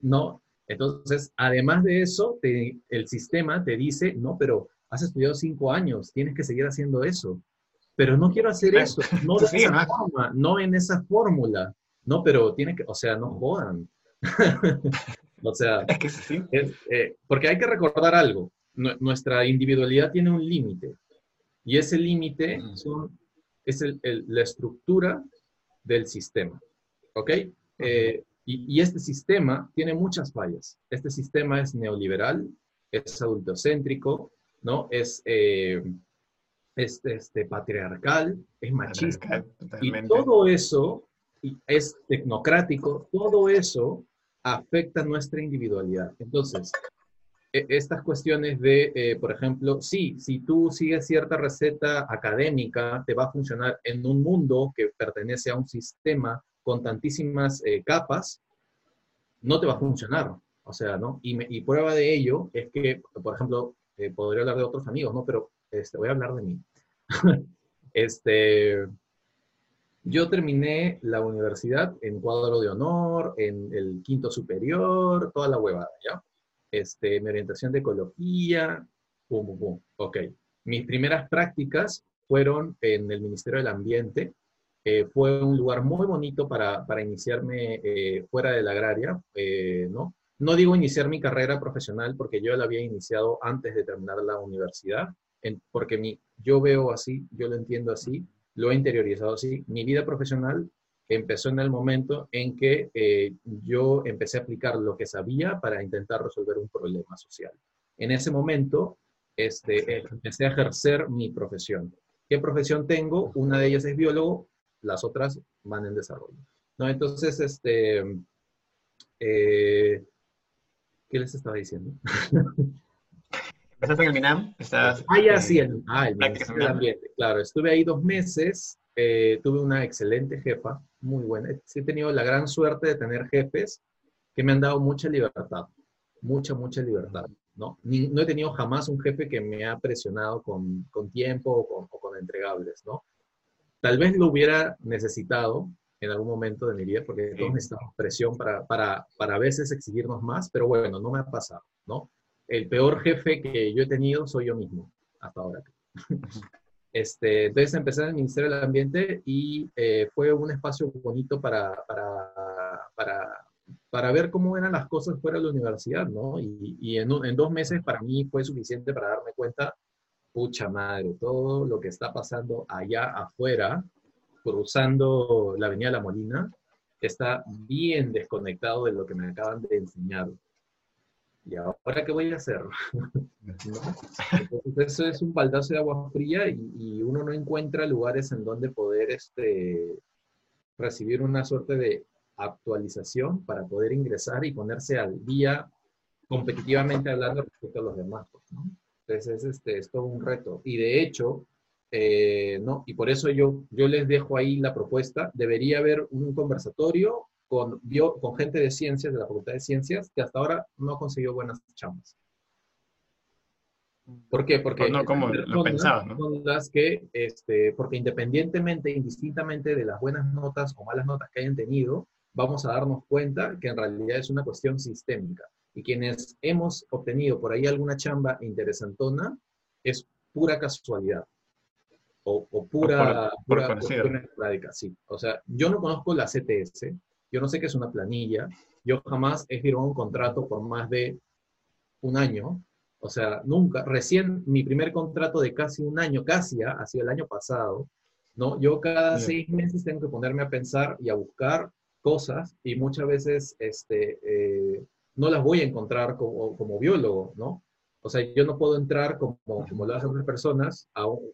no. Entonces, además de eso, te, el sistema te dice, no, pero has estudiado cinco años, tienes que seguir haciendo eso. Pero no quiero hacer eso, no de esa forma, no en esa fórmula. No, pero tiene que, o sea, no jodan. o sea, es que sí. Eh, porque hay que recordar algo. nuestra individualidad tiene un límite. Y ese límite es la estructura del sistema. ¿Ok? Eh, y, este sistema tiene muchas fallas. Este sistema es neoliberal, es adultocéntrico, ¿no? Es, eh, este, patriarcal, es machista. y todo eso es tecnocrático, todo eso afecta nuestra individualidad. Entonces, estas cuestiones de, eh, por ejemplo, sí, si tú sigues cierta receta académica, te va a funcionar en un mundo que pertenece a un sistema con tantísimas eh, capas, no te va a funcionar. O sea, ¿no? Y, prueba de ello es que, por ejemplo, eh, podría hablar de otros amigos, ¿no? Pero este, voy a hablar de mí. este, yo terminé la universidad en cuadro de honor, en el quinto superior, toda la huevada, ¿ya? Este, mi orientación de ecología, pum, pum, pum. Ok. Mis primeras prácticas fueron en el Ministerio del Ambiente. Eh, fue un lugar muy bonito para, para iniciarme eh, fuera de la agraria, eh, ¿no? No digo iniciar mi carrera profesional porque yo la había iniciado antes de terminar la universidad, porque mi, yo veo así, yo lo entiendo así, lo he interiorizado así. Mi vida profesional empezó en el momento en que eh, yo empecé a aplicar lo que sabía para intentar resolver un problema social. En ese momento este, eh, empecé a ejercer mi profesión. ¿Qué profesión tengo? Una de ellas es biólogo, las otras van en desarrollo. ¿No? Entonces, este, eh, ¿qué les estaba diciendo? ¿Empezaste en el MINAM? ¿Estás, ah, ya, sí, el, ah, el Ambiente. Claro, estuve ahí dos meses, tuve una excelente jefa, muy buena. He tenido la gran suerte de tener jefes que me han dado mucha libertad, mucha, mucha libertad, ¿no? no he tenido jamás un jefe que me ha presionado con, con tiempo o con, entregables, ¿no? Tal vez lo hubiera necesitado en algún momento de mi vida, porque todos necesitamos presión para, para, para a veces exigirnos más, pero bueno, no me ha pasado, ¿no? El peor jefe que yo he tenido soy yo mismo, hasta ahora. Este, entonces empecé en el Ministerio del Ambiente y eh, fue un espacio bonito para, para, para, para, ver cómo eran las cosas fuera de la universidad, ¿no? Y, y en, en, dos meses para mí fue suficiente para darme cuenta, pucha madre, todo lo que está pasando allá afuera, cruzando la Avenida La Molina, está bien desconectado de lo que me acaban de enseñar. ¿Y ahora qué voy a hacer? Entonces eso es un baldazo de agua fría y, uno no encuentra lugares en donde poder este, recibir una suerte de actualización para poder ingresar y ponerse al día competitivamente hablando respecto a los demás. Pues, Entonces es, este, es todo un reto. Y de hecho, eh, ¿no? Y por eso yo, yo les dejo ahí la propuesta, debería haber un conversatorio con, bio, con gente de ciencias, de la Facultad de Ciencias, que hasta ahora no ha conseguido buenas chambas. ¿Por qué? Porque no como lo pensaba, ¿no? Que, este, porque independientemente, indistintamente de las buenas notas o malas notas que hayan tenido, vamos a darnos cuenta que en realidad es una cuestión sistémica. Y quienes hemos obtenido por ahí alguna chamba interesantona, es pura casualidad o, pura, pura, sí. O sea, yo no conozco la CTS, yo no sé qué es una planilla, yo jamás he firmado un contrato por más de un año, o sea, nunca, recién mi primer contrato de casi un año, casi ha sido el año pasado, ¿no? Yo cada seis meses tengo que ponerme a pensar y a buscar cosas y muchas veces este, eh, no las voy a encontrar como, como biólogo, ¿no? O sea, yo no puedo entrar como, como lo hacen otras personas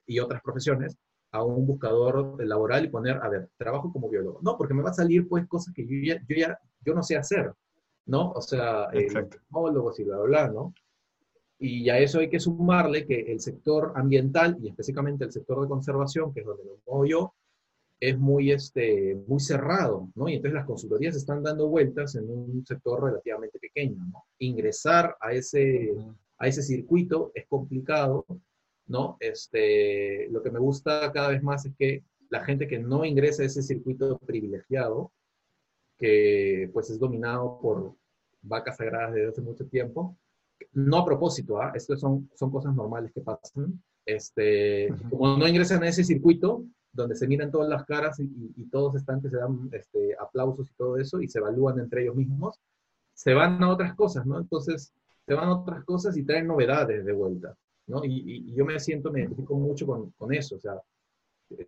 y otras profesiones a un buscador laboral y poner, a ver, trabajo como biólogo. No, porque me va a salir pues cosas que yo ya, yo ya yo no sé hacer, ¿no? O sea, eh, y bla, bla, bla, ¿no? Y a eso hay que sumarle que el sector ambiental y específicamente el sector de conservación, que es donde me muevo yo, es muy, este, muy cerrado, ¿no? Y entonces las consultorías están dando vueltas en un sector relativamente pequeño, ¿no? Ingresar a ese, a ese circuito es complicado, ¿no? Este, lo que me gusta cada vez más es que la gente que no ingresa a ese circuito privilegiado, que pues es dominado por vacas sagradas desde hace mucho tiempo, no a propósito. Estas son, son cosas normales que pasan. Este, como no ingresan a ese circuito, donde se miran todas las caras y, todos están que se dan este, aplausos y todo eso, y se evalúan entre ellos mismos, se van a otras cosas, ¿no? Entonces, se van a otras cosas y traen novedades de vuelta, ¿no? Y, yo me siento, me identifico mucho con, con, eso, o sea,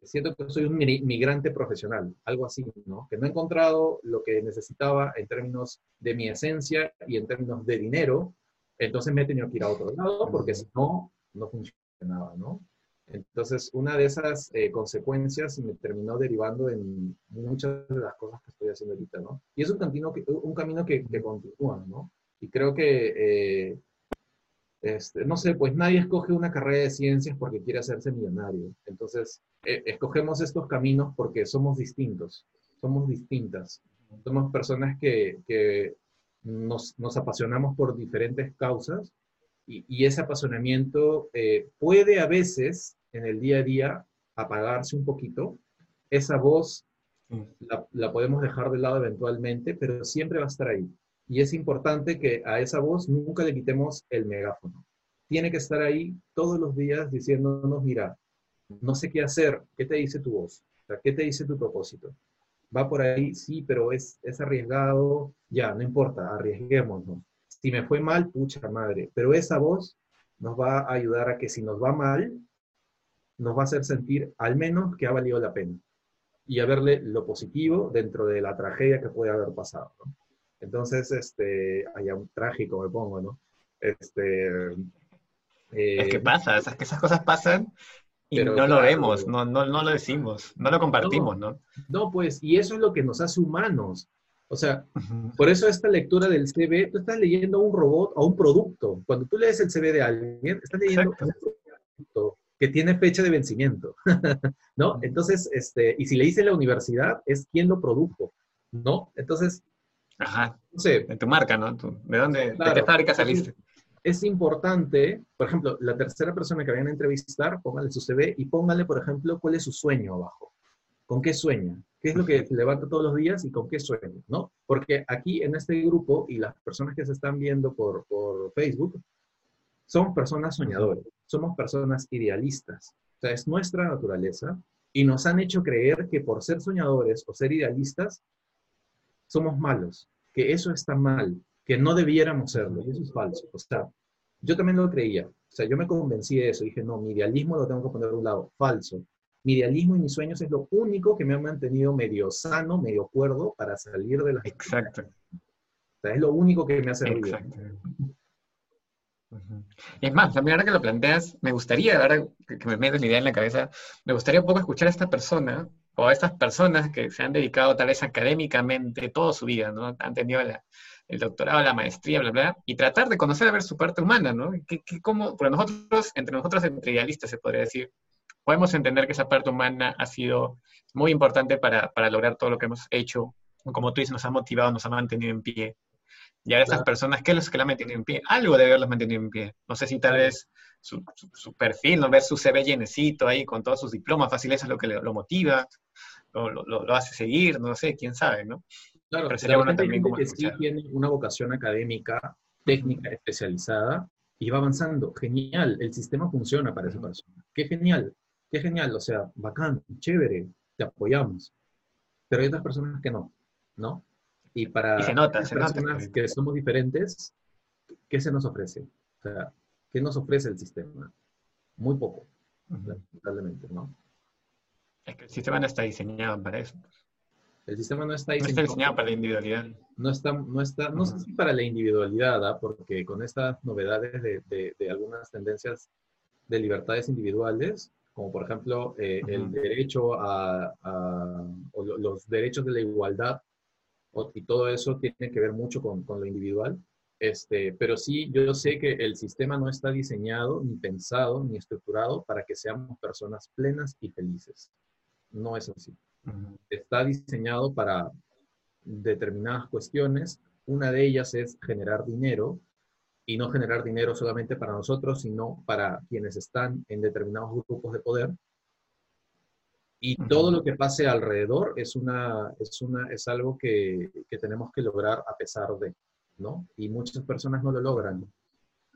siento que soy un migrante profesional, algo así, ¿no? Que no he encontrado lo que necesitaba en términos de mi esencia y en términos de dinero, entonces me he tenido que ir a otro lado porque si no, no funcionaba, ¿no? Entonces, una de esas eh, consecuencias me terminó derivando en muchas de las cosas que estoy haciendo ahorita, ¿no? Y es un camino que, un camino que, que continúa, ¿no? Y creo que, eh, este, no sé, pues nadie escoge una carrera de ciencias porque quiere hacerse millonario. Entonces, eh, escogemos estos caminos porque somos distintos, somos distintas. Somos personas que, que nos, nos, apasionamos por diferentes causas y, y ese apasionamiento eh, puede a veces en el día a día apagarse un poquito. Esa voz la, la podemos dejar de lado eventualmente, pero siempre va a estar ahí. Y es importante que a esa voz nunca le quitemos el megáfono. Tiene que estar ahí todos los días diciéndonos, mira, no sé qué hacer, ¿qué te dice tu voz? ¿Qué te dice tu propósito? Va por ahí, sí, pero es, es arriesgado, ya, no importa, arriesguémonos. Si me fue mal, pucha madre, pero esa voz nos va a ayudar a que si nos va mal, nos va a hacer sentir al menos que ha valido la pena y a verle lo positivo dentro de la tragedia que puede haber pasado. Entonces, este, allá un trágico me pongo, ¿no? Este, es que eh, pasa, esas, esas cosas pasan y no lo vemos, no, no, no lo decimos, no lo compartimos, ¿no, ¿no? pues, y eso es lo que nos hace humanos. O sea, por eso esta lectura del CV, tú estás leyendo un robot o un producto. Cuando tú lees el CV de alguien, estás leyendo un producto que tiene fecha de vencimiento, ¿no? Entonces, este, y si le dice la universidad, es quien lo produjo, ¿no? Entonces, Ajá. No sé. Tu marca, ¿no? ¿De dónde, de qué fábrica saliste? Es importante, por ejemplo, la tercera persona que vayan a entrevistar, póngale su CV y póngale, por ejemplo, cuál es su sueño abajo. ¿Con qué sueña? ¿Qué es lo que levanta todos los días y con qué sueña? ¿no? Porque aquí en este grupo y las personas que se están viendo por, por Facebook, son personas soñadoras, somos personas idealistas. O sea, es nuestra naturaleza y nos han hecho creer que por ser soñadores o ser idealistas, somos malos, que eso está mal, que no debiéramos serlo, y eso es falso. O sea, yo también lo creía. O sea, yo me convencí de eso. Dije, no, mi idealismo lo tengo que poner a un lado. Falso. Mi idealismo y mis sueños es lo único que me ha mantenido medio sano, medio cuerdo para salir de las... Exacto. O sea, es lo único que me hace Exacto. Y es más, también ahora que lo planteas, me gustaría, ahora que me metes la idea en la cabeza, me gustaría un poco escuchar a esta persona o a estas personas que se han dedicado tal vez académicamente toda su vida, ¿no? Han tenido el doctorado, la maestría, bla, bla, y tratar de conocer a ver su parte humana, ¿no? ¿Qué, qué, cómo, porque nosotros, entre nosotros, entre idealistas, se podría decir, podemos entender que esa parte humana ha sido muy importante para, para lograr todo lo que hemos hecho. Como tú dices, nos ha motivado, nos ha mantenido en pie. Y a esas personas, ¿qué es lo que la han mantenido en pie? Algo debe haberlos mantenido en pie. No sé si tal vez su, su, perfil, no ver su CV llenecito ahí con todos sus diplomas, fácil eso es lo que lo, motiva, lo, lo, lo, hace seguir, no sé, quién sabe, ¿no? Claro, pero sería bueno también como que sí tiene una vocación académica, técnica, especializada, y va avanzando. Genial, el sistema funciona para esa persona. Qué genial, qué genial, o sea, bacán, chévere, te apoyamos. Pero hay otras personas que no, ¿no? Y para y se nota, las personas que somos diferentes, ¿qué se nos ofrece? O sea, ¿qué nos ofrece el sistema? Muy poco, lamentablemente, ¿no? Es que el sistema no está diseñado para eso. El sistema no está diseñado, no está diseñado para la individualidad. No está, no está, no sé si para la individualidad, ¿ah? porque con estas novedades de, de, de, algunas tendencias de libertades individuales, como por ejemplo eh, el derecho a, a o los derechos de la igualdad y todo eso tiene que ver mucho con, con, lo individual. Este, pero sí, yo sé que el sistema no está diseñado, ni pensado, ni estructurado para que seamos personas plenas y felices. No es así. Está diseñado para determinadas cuestiones. Una de ellas es generar dinero y no generar dinero solamente para nosotros, sino para quienes están en determinados grupos de poder y todo lo que pase alrededor es, una, es, una, es algo que, que, tenemos que lograr a pesar de, ¿no? Y muchas personas no lo logran.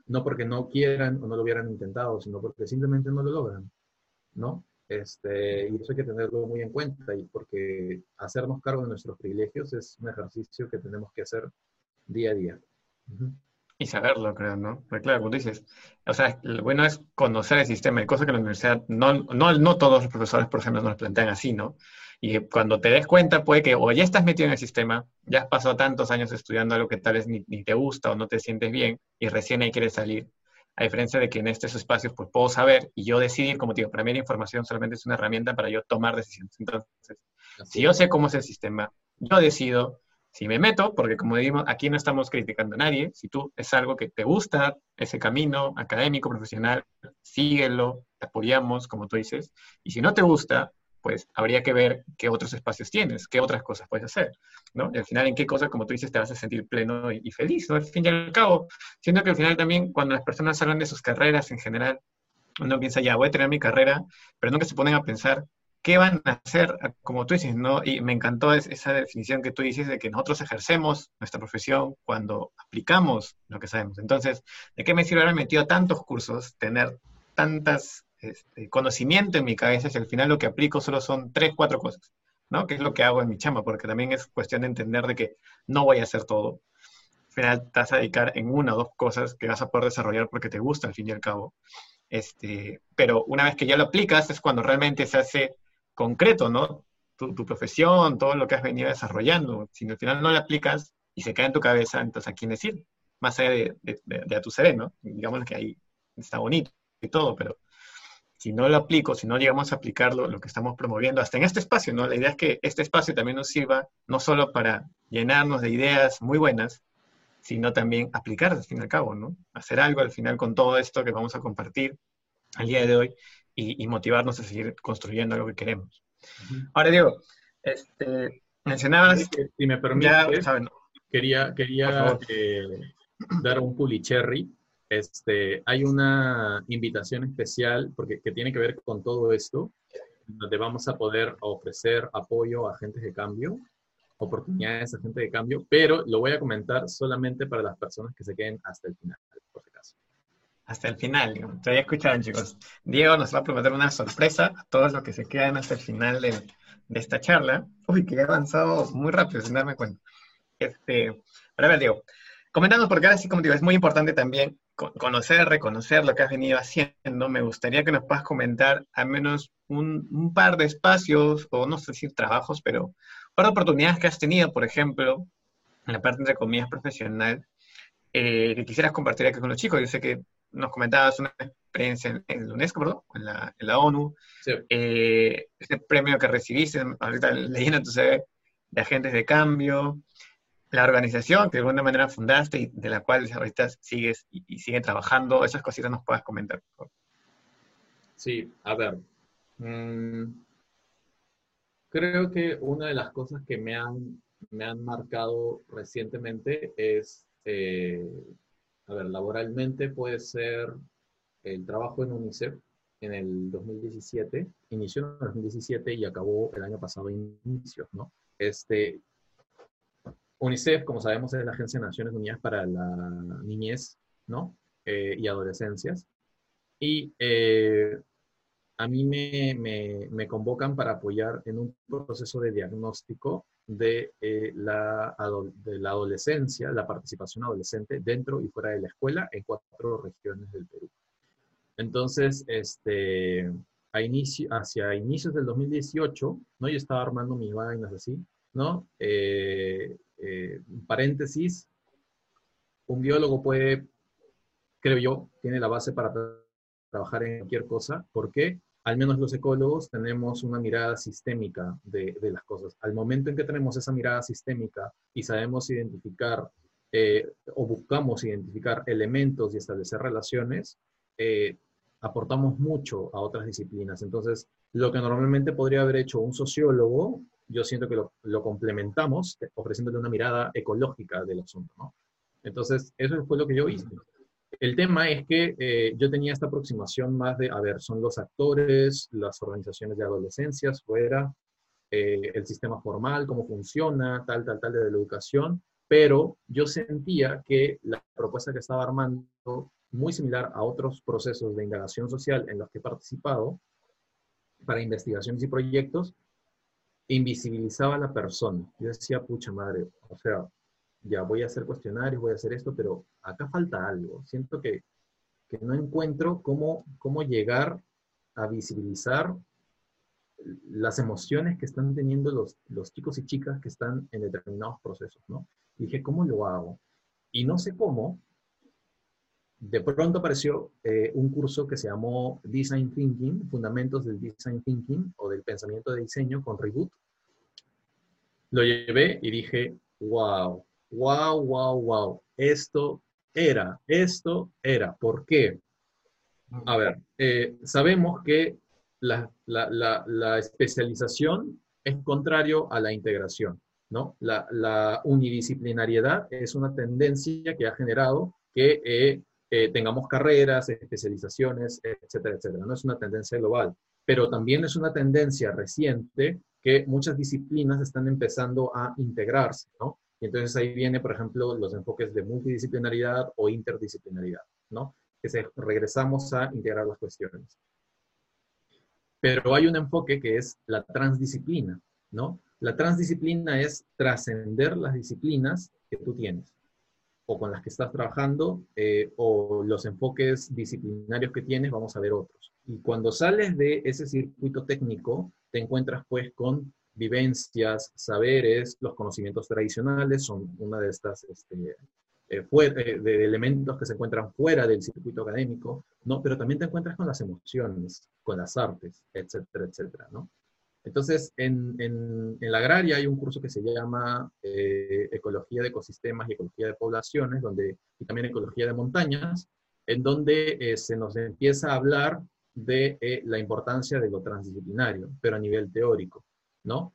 No porque no quieran o no lo hubieran intentado, sino porque simplemente no lo logran, ¿no? Este, y eso hay que tenerlo muy en cuenta, y porque hacernos cargo de nuestros privilegios es un ejercicio que tenemos que hacer día a día. Y saberlo, creo, ¿no? Porque claro, como dices, o sea, lo bueno es conocer el sistema, y cosa que la universidad, no, no, no todos los profesores, por ejemplo, nos plantean así, ¿no? Y cuando te des cuenta, puede que o ya estás metido en el sistema, ya has pasado tantos años estudiando algo que tal vez ni, ni te gusta o no te sientes bien, y recién ahí quieres salir. A diferencia de que en estos espacios, pues puedo saber y yo decidir, como te digo, para mí la información solamente es una herramienta para yo tomar decisiones. Entonces, si yo sé cómo es el sistema, yo decido, si me meto, porque como digo, aquí no estamos criticando a nadie, si tú es algo que te gusta, ese camino académico, profesional, síguelo, te apoyamos, como tú dices, y si no te gusta, pues habría que ver qué otros espacios tienes, qué otras cosas puedes hacer, ¿no? Y al final, en qué cosas, como tú dices, te vas a sentir pleno y, feliz, ¿no? Al fin y al cabo, siento que al final también, cuando las personas hablan de sus carreras en general, uno piensa, ya, voy a tener mi carrera, pero nunca se ponen a pensar qué van a hacer, como tú dices, ¿no? Y me encantó esa definición que tú dices de que nosotros ejercemos nuestra profesión cuando aplicamos lo que sabemos. Entonces, ¿de qué me sirve haber metido tantos cursos, tener tantas este, conocimiento en mi cabeza si al final lo que aplico solo son tres, cuatro cosas, ¿no? Que es lo que hago en mi chamba, porque también es cuestión de entender de que no voy a hacer todo. Al final te vas a dedicar en una o dos cosas que vas a poder desarrollar porque te gusta al fin y al cabo. Este, pero una vez que ya lo aplicas es cuando realmente se hace concreto, ¿no? Tu, profesión, todo lo que has venido desarrollando. Si al final no lo aplicas y se cae en tu cabeza, entonces ¿a quién decir? Más allá de, de, a tu ser, ¿no? Digamos que ahí está bonito y todo, pero si no lo aplico, si no llegamos a aplicarlo, lo que estamos promoviendo, hasta en este espacio, ¿no? La idea es que este espacio también nos sirva no solo para llenarnos de ideas muy buenas, sino también aplicar al fin y al cabo, ¿no? Hacer algo al final con todo esto que vamos a compartir al día de hoy y, motivarnos a seguir construyendo lo que queremos. Ahora, Diego, este, mencionabas... Si me permite, quería, quería eh, dar un pulicherry. Este, hay una invitación especial porque, que tiene que ver con todo esto, donde vamos a poder ofrecer apoyo a agentes de cambio, oportunidades a gente de cambio, pero lo voy a comentar solamente para las personas que se queden hasta el final, por si acaso hasta el final. Todavía escucharon, chicos. Diego nos va a prometer una sorpresa a todos los que se quedan hasta el final de, esta charla. Uy, que he avanzado muy rápido, sin darme cuenta. Este, pero a ver, Diego, comentando, porque ahora sí, como digo, es muy importante también conocer, reconocer lo que has venido haciendo. Me gustaría que nos puedas comentar al menos un, un par de espacios, o no sé si trabajos, pero un par de oportunidades que has tenido, por ejemplo, en la parte, entre comillas, profesional, eh, que quisieras compartir aquí con los chicos. Yo sé que nos comentabas una experiencia en, la UNESCO, perdón, en la, en la ONU, sí. eh, ese premio que recibiste, ahorita leyendo tu CV, de agentes de cambio, la organización que de alguna manera fundaste y de la cual ahorita sigues y, y sigue trabajando, esas cositas nos puedas comentar. Sí, a ver. Mmm, creo que una de las cosas que me han, me han marcado recientemente es, eh, a ver, laboralmente puede ser el trabajo en UNICEF en el 2017, inició en el 2017 y acabó el año pasado inicios, ¿no? Este, UNICEF, como sabemos, es la Agencia de Naciones Unidas para la Niñez, ¿no? Eh, y Adolescencias. Y eh, a mí me, me, me, convocan para apoyar en un proceso de diagnóstico de, eh, la, de la adolescencia, la participación adolescente dentro y fuera de la escuela en cuatro regiones del Perú. Entonces, este, a inicio, hacia inicios del 2018, ¿no? yo estaba armando mis vainas así, ¿no? Eh, eh, paréntesis, un biólogo puede, creo yo, tiene la base para trabajar en cualquier cosa. ¿Por qué? al menos los ecólogos tenemos una mirada sistémica de, de, las cosas. Al momento en que tenemos esa mirada sistémica y sabemos identificar eh, o buscamos identificar elementos y establecer relaciones, eh, aportamos mucho a otras disciplinas. Entonces, lo que normalmente podría haber hecho un sociólogo, yo siento que lo, lo complementamos ofreciéndole una mirada ecológica del asunto. ¿no? Entonces, eso fue lo que yo hice. El tema es que eh, yo tenía esta aproximación más de, a ver, son los actores, las organizaciones de adolescencias fuera, eh, el sistema formal, cómo funciona, tal, tal, tal de la educación, pero yo sentía que la propuesta que estaba armando, muy similar a otros procesos de indagación social en los que he participado, para investigaciones y proyectos, invisibilizaba a la persona. Yo decía, pucha madre, o sea, ya voy a hacer cuestionarios, voy a hacer esto, pero acá falta algo. Siento que, que no encuentro cómo, cómo llegar a visibilizar las emociones que están teniendo los, los chicos y chicas que están en determinados procesos, ¿no? dije, ¿cómo lo hago? Y no sé cómo, de pronto apareció eh, un curso que se llamó Design Thinking, Fundamentos del Design Thinking o del Pensamiento de Diseño con Reboot. Lo llevé y dije, wow, wow, wow, wow, esto era, esto era. ¿Por qué? A ver, eh, sabemos que la, la, especialización es contrario a la integración, ¿no? La, unidisciplinariedad es una tendencia que ha generado que eh, eh, tengamos carreras, especializaciones, etcétera, etcétera. No es una tendencia global, pero también es una tendencia reciente que muchas disciplinas están empezando a integrarse, ¿no? Y entonces ahí viene, por ejemplo, los enfoques de multidisciplinaridad o interdisciplinaridad, ¿no? Que se, regresamos a integrar las cuestiones. Pero hay un enfoque que es la transdisciplina, ¿no? La transdisciplina es trascender las disciplinas que tú tienes o con las que estás trabajando eh, o los enfoques disciplinarios que tienes, vamos a ver otros. Y cuando sales de ese circuito técnico, te encuentras pues con vivencias, saberes, los conocimientos tradicionales son una de estas este, eh, eh, de elementos que se encuentran fuera del circuito académico, ¿no? Pero también te encuentras con las emociones, con las artes, etcétera, etcétera, ¿no? Entonces, en, en, en la agraria hay un curso que se llama eh, Ecología de Ecosistemas y Ecología de Poblaciones, donde, y también Ecología de Montañas, en donde se nos empieza a hablar de la importancia de lo transdisciplinario, pero a nivel teórico. ¿no?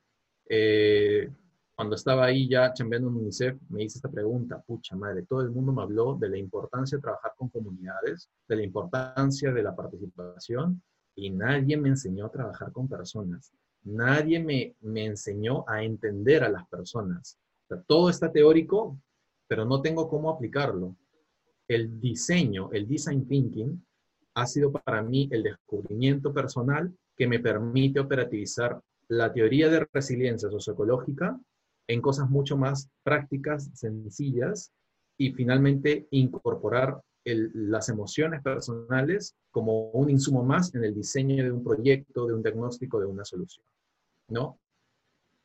Eh, cuando estaba ahí ya chambeando en UNICEF, me hice esta pregunta, pucha madre, todo el mundo me habló de la importancia de trabajar con comunidades, de la importancia de la participación, y nadie me enseñó a trabajar con personas. Nadie me, me enseñó a entender a las personas. todo está teórico, pero no tengo cómo aplicarlo. El diseño, el design thinking, ha sido para mí el descubrimiento personal que me permite operativizar la teoría de resiliencia socioecológica en cosas mucho más prácticas, sencillas, y finalmente incorporar las emociones personales como un insumo más en el diseño de un proyecto, de un diagnóstico, de una solución. ¿no?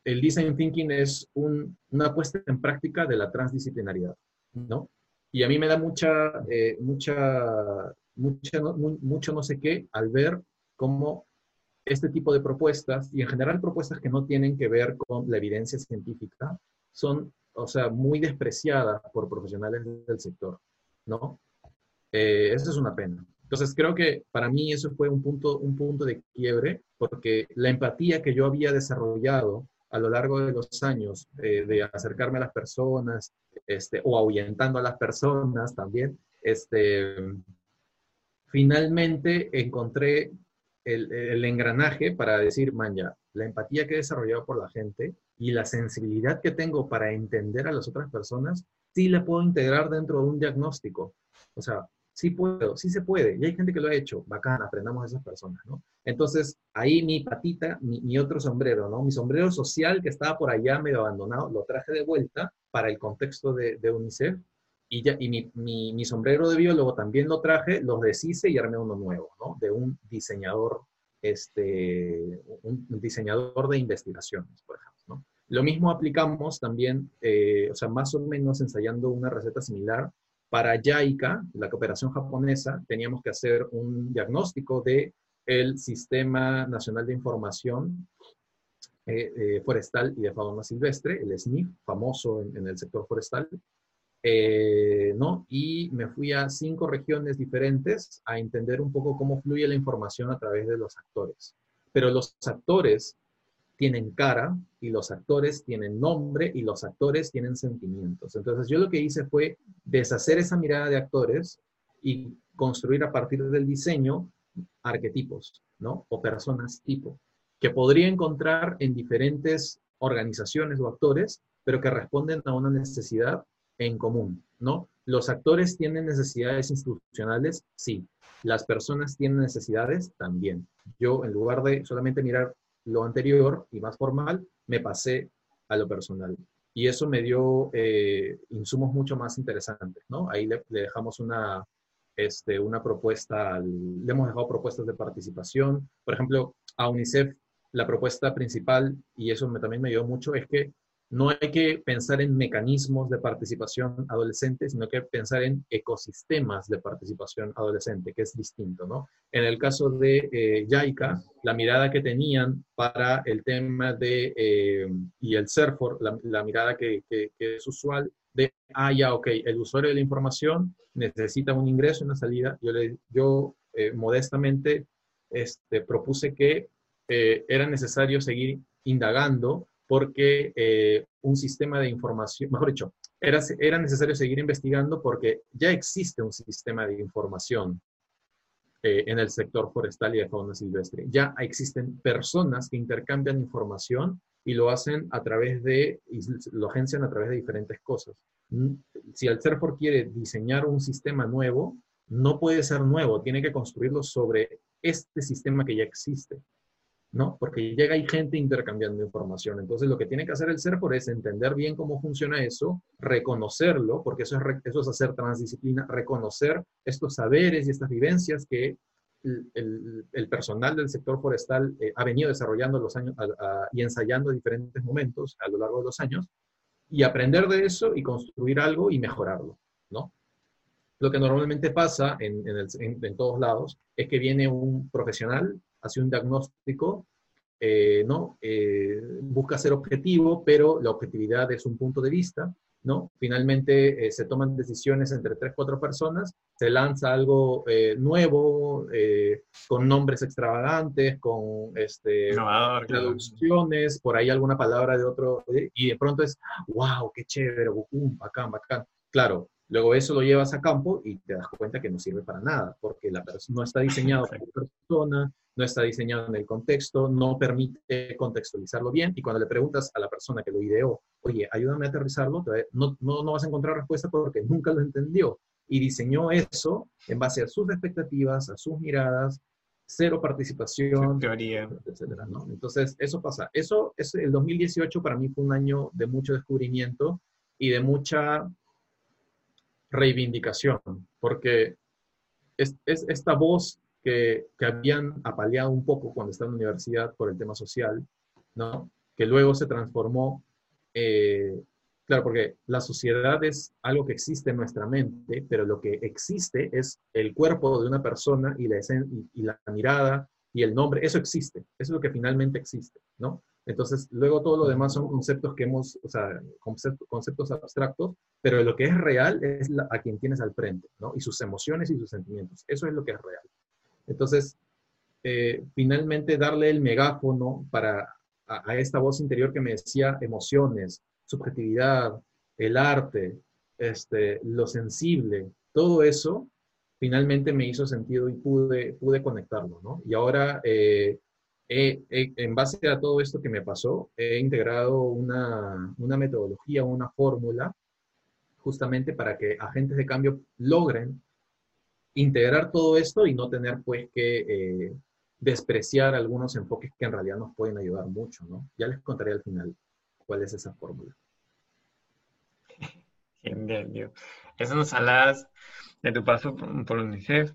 El design thinking es una puesta en práctica de la transdisciplinaridad. ¿no? Y a mí me da mucha, eh, mucha, mucha mucho no sé qué al ver cómo este tipo de propuestas, y en general propuestas que no tienen que ver con la evidencia científica, son, o sea, muy despreciadas por profesionales del sector, ¿no? Eh, eso es una pena. Entonces creo que para mí eso fue un punto, un punto de quiebre, porque la empatía que yo había desarrollado a lo largo de los años eh, de acercarme a las personas, este, o ahuyentando a las personas también, este, finalmente encontré el, el, engranaje para decir, man, ya, la empatía que he desarrollado por la gente y la sensibilidad que tengo para entender a las otras personas, sí la puedo integrar dentro de un diagnóstico. O sea, sí puedo, sí se puede, y hay gente que lo ha hecho, bacán, aprendamos de esas personas, ¿no? Entonces, ahí mi patita, mi, otro sombrero, ¿no? Mi sombrero social que estaba por allá medio abandonado, lo traje de vuelta para el contexto de, UNICEF, y, ya, y mi, mi, mi, sombrero de biólogo también lo traje, los deshice y armé uno nuevo, ¿no? De un diseñador, este, un diseñador de investigaciones, por ejemplo. Lo mismo aplicamos también, eh, o sea, más o menos ensayando una receta similar, para JICA, la cooperación japonesa, teníamos que hacer un diagnóstico de el Sistema Nacional de Información eh, eh, Forestal y de Fauna Silvestre, el SNIF, famoso en, el sector forestal, eh, ¿no? Y me fui a cinco regiones diferentes a entender un poco cómo fluye la información a través de los actores. Pero los actores tienen cara y los actores tienen nombre y los actores tienen sentimientos. Entonces yo lo que hice fue deshacer esa mirada de actores y construir a partir del diseño arquetipos, ¿no? O personas tipo, que podría encontrar en diferentes organizaciones o actores, pero que responden a una necesidad en común, ¿no? Los actores tienen necesidades institucionales, sí. Las personas tienen necesidades también. Yo, en lugar de solamente mirar lo anterior y más formal, me pasé a lo personal. Y eso me dio eh, insumos mucho más interesantes, ¿no? Ahí le, dejamos una, este, una propuesta, le hemos dejado propuestas de participación. Por ejemplo, a UNICEF, la propuesta principal, y eso me, también me ayudó mucho, es que no hay que pensar en mecanismos de participación adolescente, sino que pensar en ecosistemas de participación adolescente, que es distinto, ¿no? En el caso de eh, la mirada que tenían para el tema de, eh, y el CERFOR, la, mirada que, es usual, de, ah, ya, ok, el usuario de la información necesita un ingreso y una salida. Yo, le, yo eh, modestamente este, propuse que eh, era necesario seguir indagando porque eh, un sistema de información, mejor dicho, era, era necesario seguir investigando porque ya existe un sistema de información eh, en el sector forestal y de fauna silvestre. Ya existen personas que intercambian información y lo hacen a través de, y lo agencian a través de diferentes cosas. Mm, si el CERFOR quiere diseñar un sistema nuevo, no puede ser nuevo, tiene que construirlo sobre este sistema que ya existe. ¿No? Porque llega y gente intercambiando información. Entonces, lo que tiene que hacer el CERFOR es entender bien cómo funciona eso, reconocerlo, porque eso es, eso es hacer transdisciplina, reconocer estos saberes y estas vivencias que el, el, personal del sector forestal eh, ha venido desarrollando los años y ensayando diferentes momentos a lo largo de los años, y aprender de eso y construir algo y mejorarlo, ¿no? Lo que normalmente pasa en, en todos lados es que viene un profesional hace un diagnóstico, eh, ¿no? Eh, busca ser objetivo, pero la objetividad es un punto de vista, ¿no? Finalmente eh, se toman decisiones entre tres, cuatro personas, se lanza algo nuevo, con nombres extravagantes, con este, traducciones, por ahí alguna palabra de otro, y de pronto es, wow, qué chévere, bacán, bacán. Claro, Luego eso lo llevas a campo y te das cuenta que no sirve para nada, porque la no está diseñado para la persona, no está diseñado en el contexto, no permite contextualizarlo bien, y cuando le preguntas a la persona que lo ideó, oye, ayúdame a aterrizarlo, no, no, no vas a encontrar respuesta porque nunca lo entendió. Y diseñó eso en base a sus expectativas, a sus miradas, cero participación, teoría, etcétera, ¿no? Entonces, eso pasa. Eso es el 2018 para mí fue un año de mucho descubrimiento y de mucha reivindicación, porque es, esta voz que, que, habían apaleado un poco cuando estaba en la universidad por el tema social, ¿no? que luego se transformó eh, Claro, porque la sociedad es algo que existe en nuestra mente, pero lo que existe es el cuerpo de una persona y la, y la mirada y el nombre, eso existe, eso es lo que finalmente existe, ¿no? Entonces, luego todo lo demás son conceptos que hemos, o sea, conceptos, abstractos, pero lo que es real es a quien tienes al frente, ¿no? Y sus emociones y sus sentimientos, eso es lo que es real. Entonces, eh, finalmente darle el megáfono para a, esta voz interior que me decía emociones, subjetividad, el arte, este, lo sensible, todo eso finalmente me hizo sentido y pude, pude conectarlo, ¿no? Y ahora, eh, en base a todo esto que me pasó, he integrado una, una metodología, una fórmula, justamente para que agentes de cambio logren integrar todo esto y no tener pues que eh, despreciar algunos enfoques que en realidad nos pueden ayudar mucho, ¿no? Ya les contaré al final cuál es esa fórmula. Genial, Eso nos hablas de tu paso por, UNICEF.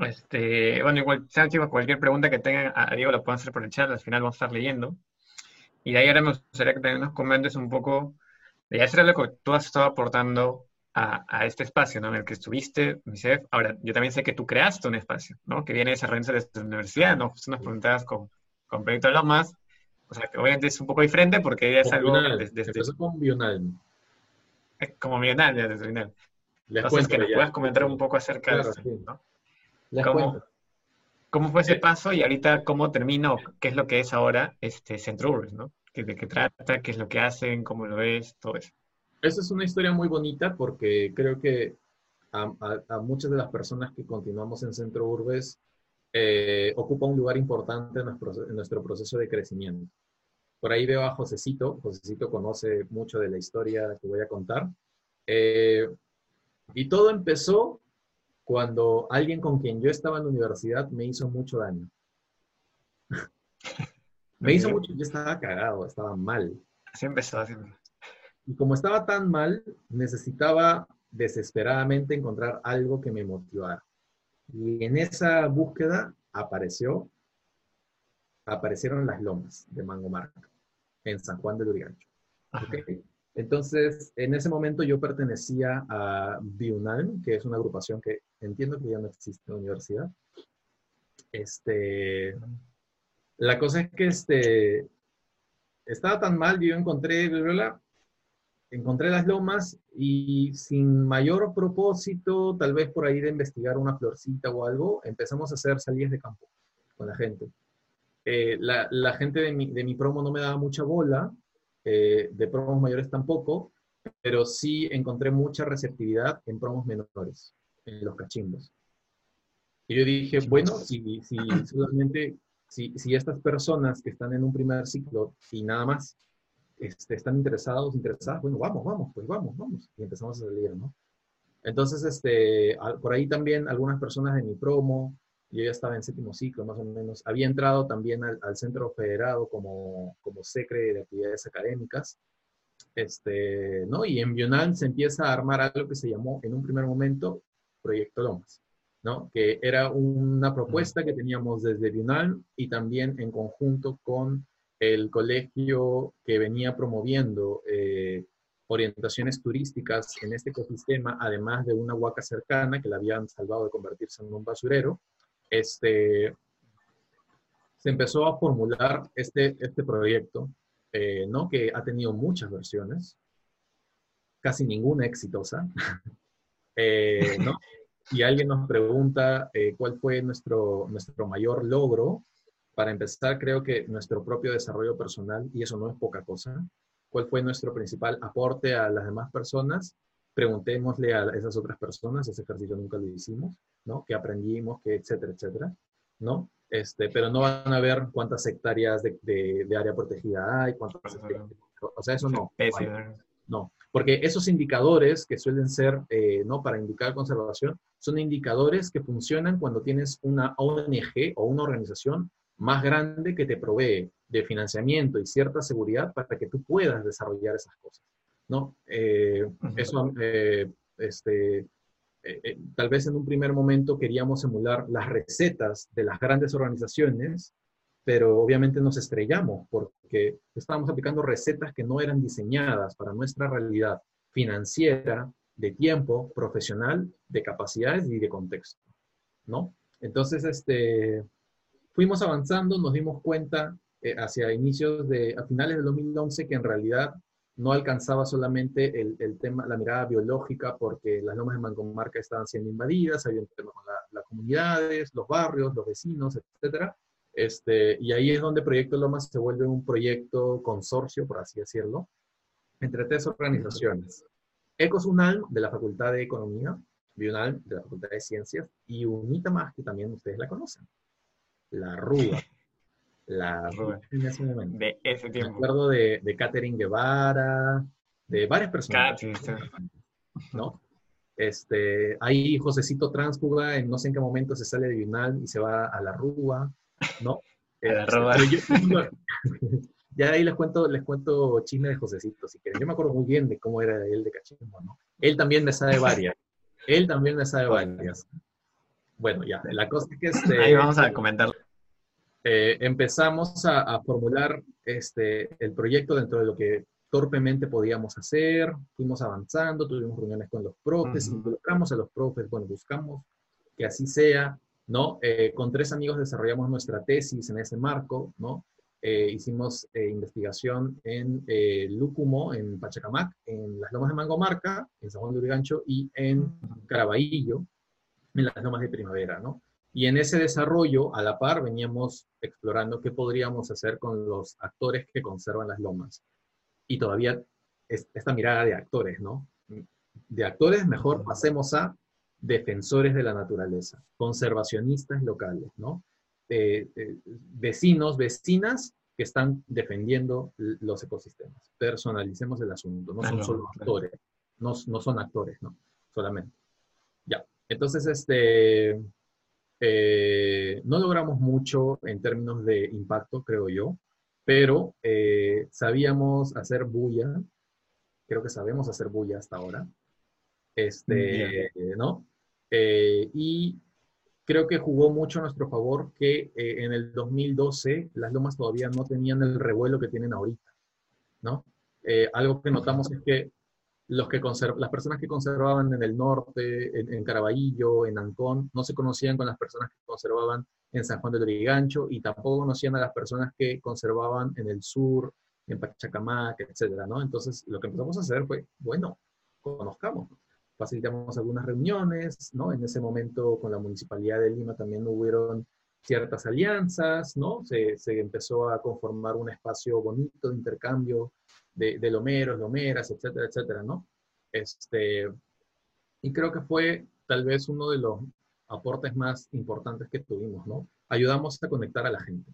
Este, bueno, igual, chicos, cualquier pregunta que tengan a Diego la pueden hacer por el chat, al final vamos a estar leyendo. Y de ahí ahora me gustaría que también nos comentes un poco de hacer lo que tú has estado aportando a, este espacio ¿no? en el que estuviste, UNICEF. Ahora, yo también sé que tú creaste un espacio, ¿no? Que viene desarrollándose desde tu universidad, ¿no? Justo nos preguntabas con, con Proyecto Lomas. O sea, que obviamente es un poco diferente porque es algo... Desde, desde, Empezó con Bional. Como Bional, ya desde final. Entonces, que nos puedas comentar un poco acerca de eso, ¿no? ¿Cómo, ¿Cómo, fue ese paso y ahorita cómo terminó? ¿Qué es lo que es ahora este Centro Urbes, ¿no? ¿De qué trata? ¿Qué es lo que hacen? ¿Cómo lo ves? Todo eso. Esa es una historia muy bonita porque creo que a, muchas de las personas que continuamos en Centro Urbes eh, ocupa un lugar importante en nuestro, proceso de crecimiento. Por ahí veo a Josecito. Josecito conoce mucho de la historia que voy a contar. Eh, y todo empezó cuando alguien con quien yo estaba en la universidad me hizo mucho daño. me hizo mucho, yo estaba cagado, estaba mal. Así empezó, así Y como estaba tan mal, necesitaba desesperadamente encontrar algo que me motivara. Y en esa búsqueda apareció, aparecieron las lomas de Mango Marca en San Juan de Lurigancho. Entonces, en ese momento yo pertenecía a Biunalm, que es una agrupación que entiendo que ya no existe en la universidad. Este, la cosa es que este, estaba tan mal, yo encontré, encontré las lomas y sin mayor propósito, tal vez por ahí de investigar una florcita o algo, empezamos a hacer salidas de campo con la gente. Eh, la, la, gente de mi, de mi promo no me daba mucha bola, eh, de promos mayores tampoco, pero sí encontré mucha receptividad en promos menores, en los cachimbos. Y yo dije, bueno, si, si solamente, si, si, estas personas que están en un primer ciclo y nada más este, están interesados, interesadas, bueno, vamos, vamos, pues vamos, vamos. Y empezamos a salir, ¿no? Entonces, este, por ahí también algunas personas de mi promo, yo ya estaba en séptimo ciclo más o menos, había entrado también al, Centro Federado como, como secre de actividades académicas, este, ¿no? Y en Bional se empieza a armar algo que se llamó en un primer momento Proyecto Lomas, ¿no? Que era una propuesta que teníamos desde Bional y también en conjunto con el colegio que venía promoviendo eh, orientaciones turísticas en este ecosistema, además de una huaca cercana que la habían salvado de convertirse en un basurero, este, se empezó a formular este, este proyecto, eh, ¿no? que ha tenido muchas versiones, casi ninguna exitosa. eh. Y alguien nos pregunta cuál fue nuestro, nuestro mayor logro. Para empezar, creo que nuestro propio desarrollo personal, y eso no es poca cosa, cuál fue nuestro principal aporte a las demás personas, preguntémosle a esas otras personas, ese ejercicio nunca lo hicimos, ¿no? Que aprendimos, que etcétera, etcétera, ¿no? Este, pero no van a ver cuántas hectáreas de, de, área protegida hay, cuántas o sea, eso no. No, porque esos indicadores que suelen ser, eh, ¿no? Para indicar conservación, son indicadores que funcionan cuando tienes una ONG o una organización más grande que te provee de financiamiento y cierta seguridad para que tú puedas desarrollar esas cosas, ¿no? Eh, eso, eh, este, eh, eh, tal vez en un primer momento queríamos emular las recetas de las grandes organizaciones pero obviamente nos estrellamos porque estábamos aplicando recetas que no eran diseñadas para nuestra realidad financiera, de tiempo, profesional, de capacidades y de contexto, ¿no? Entonces, este, fuimos avanzando, nos dimos cuenta eh, hacia inicios de, a finales del 2011, que en realidad no alcanzaba solamente el, el, tema, la mirada biológica, porque las lomas de Mancomarca estaban siendo invadidas, había un tema con las comunidades, los barrios, los vecinos, etcétera, este, y ahí es donde Proyecto Lomas se vuelve un proyecto consorcio, por así decirlo, entre tres organizaciones. Ecosunal, de la Facultad de Economía, Bional, de la Facultad de Ciencias, y UNITA más, que también ustedes la conocen, la RUA. La RUA. En ese momento. De ese tiempo. Me acuerdo de, de Catherine Guevara, de varias personas. ¿no? Este, ahí Josecito Transfuga, en no sé en qué momento se sale de Bional y se va a la RUA. ¿no? ya ahí les cuento, les cuento chisme de Josecito, si quieren. Yo me acuerdo muy bien de cómo era él de cachimbo, ¿no? Él también me sabe varias. él también me sabe varias. Bueno, ya, la cosa es que este, Ahí vamos a comentar. Eh, empezamos a, formular este, el proyecto dentro de lo que torpemente podíamos hacer, fuimos avanzando, tuvimos reuniones con los profes, involucramos a los profes, bueno, buscamos que así sea, ¿no? Eh, con tres amigos desarrollamos nuestra tesis en ese marco, ¿no? Eh, hicimos eh, investigación en Lúcumo, en Pachacamac, en las Lomas de Mangomarca, en San Juan de Urigancho y en Caraballo, en las Lomas de Primavera, ¿no? Y en ese desarrollo, a la par, veníamos explorando qué podríamos hacer con los actores que conservan las lomas. Y todavía esta mirada de actores, ¿no? De actores, mejor pasemos a defensores de la naturaleza, conservacionistas locales, ¿no? Eh, eh, vecinos, vecinas que están defendiendo los ecosistemas. Personalicemos el asunto, no son solo actores, no, no, son actores, ¿no? Solamente. Ya, entonces, este, eh, no logramos mucho en términos de impacto, creo yo, pero sabíamos hacer bulla, creo que sabemos hacer bulla hasta ahora, este, ¿no? Eh, y creo que jugó mucho a nuestro favor que eh, en el 2012 las lomas todavía no tenían el revuelo que tienen ahorita, ¿no? Eh, algo que notamos es que, los que las personas que conservaban en el norte, en, Caraballo, en Ancón, no se conocían con las personas que conservaban en San Juan de Lurigancho y tampoco conocían a las personas que conservaban en el sur, en Pachacamac, etcétera, ¿no? Entonces, lo que empezamos a hacer fue, bueno, conozcamos facilitamos algunas reuniones, ¿no? En ese momento con la Municipalidad de Lima también hubieron ciertas alianzas, ¿no? Se, se empezó a conformar un espacio bonito de intercambio de, de, lomeros, lomeras, etcétera, etcétera, ¿no? Este, y creo que fue tal vez uno de los aportes más importantes que tuvimos, ¿no? Ayudamos a conectar a la gente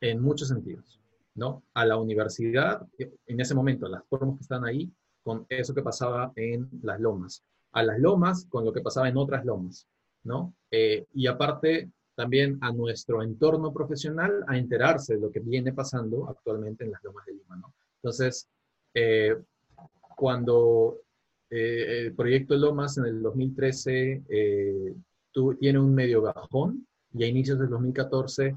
en muchos sentidos, ¿no? A la universidad, en ese momento, las formas que están ahí, con eso que pasaba en las lomas, a las lomas con lo que pasaba en otras lomas, ¿no? Eh, y aparte también a nuestro entorno profesional a enterarse de lo que viene pasando actualmente en las lomas de Lima, ¿no? Entonces, eh, cuando eh, el proyecto Lomas en el 2013 tiene un medio gajón y a inicios del 2014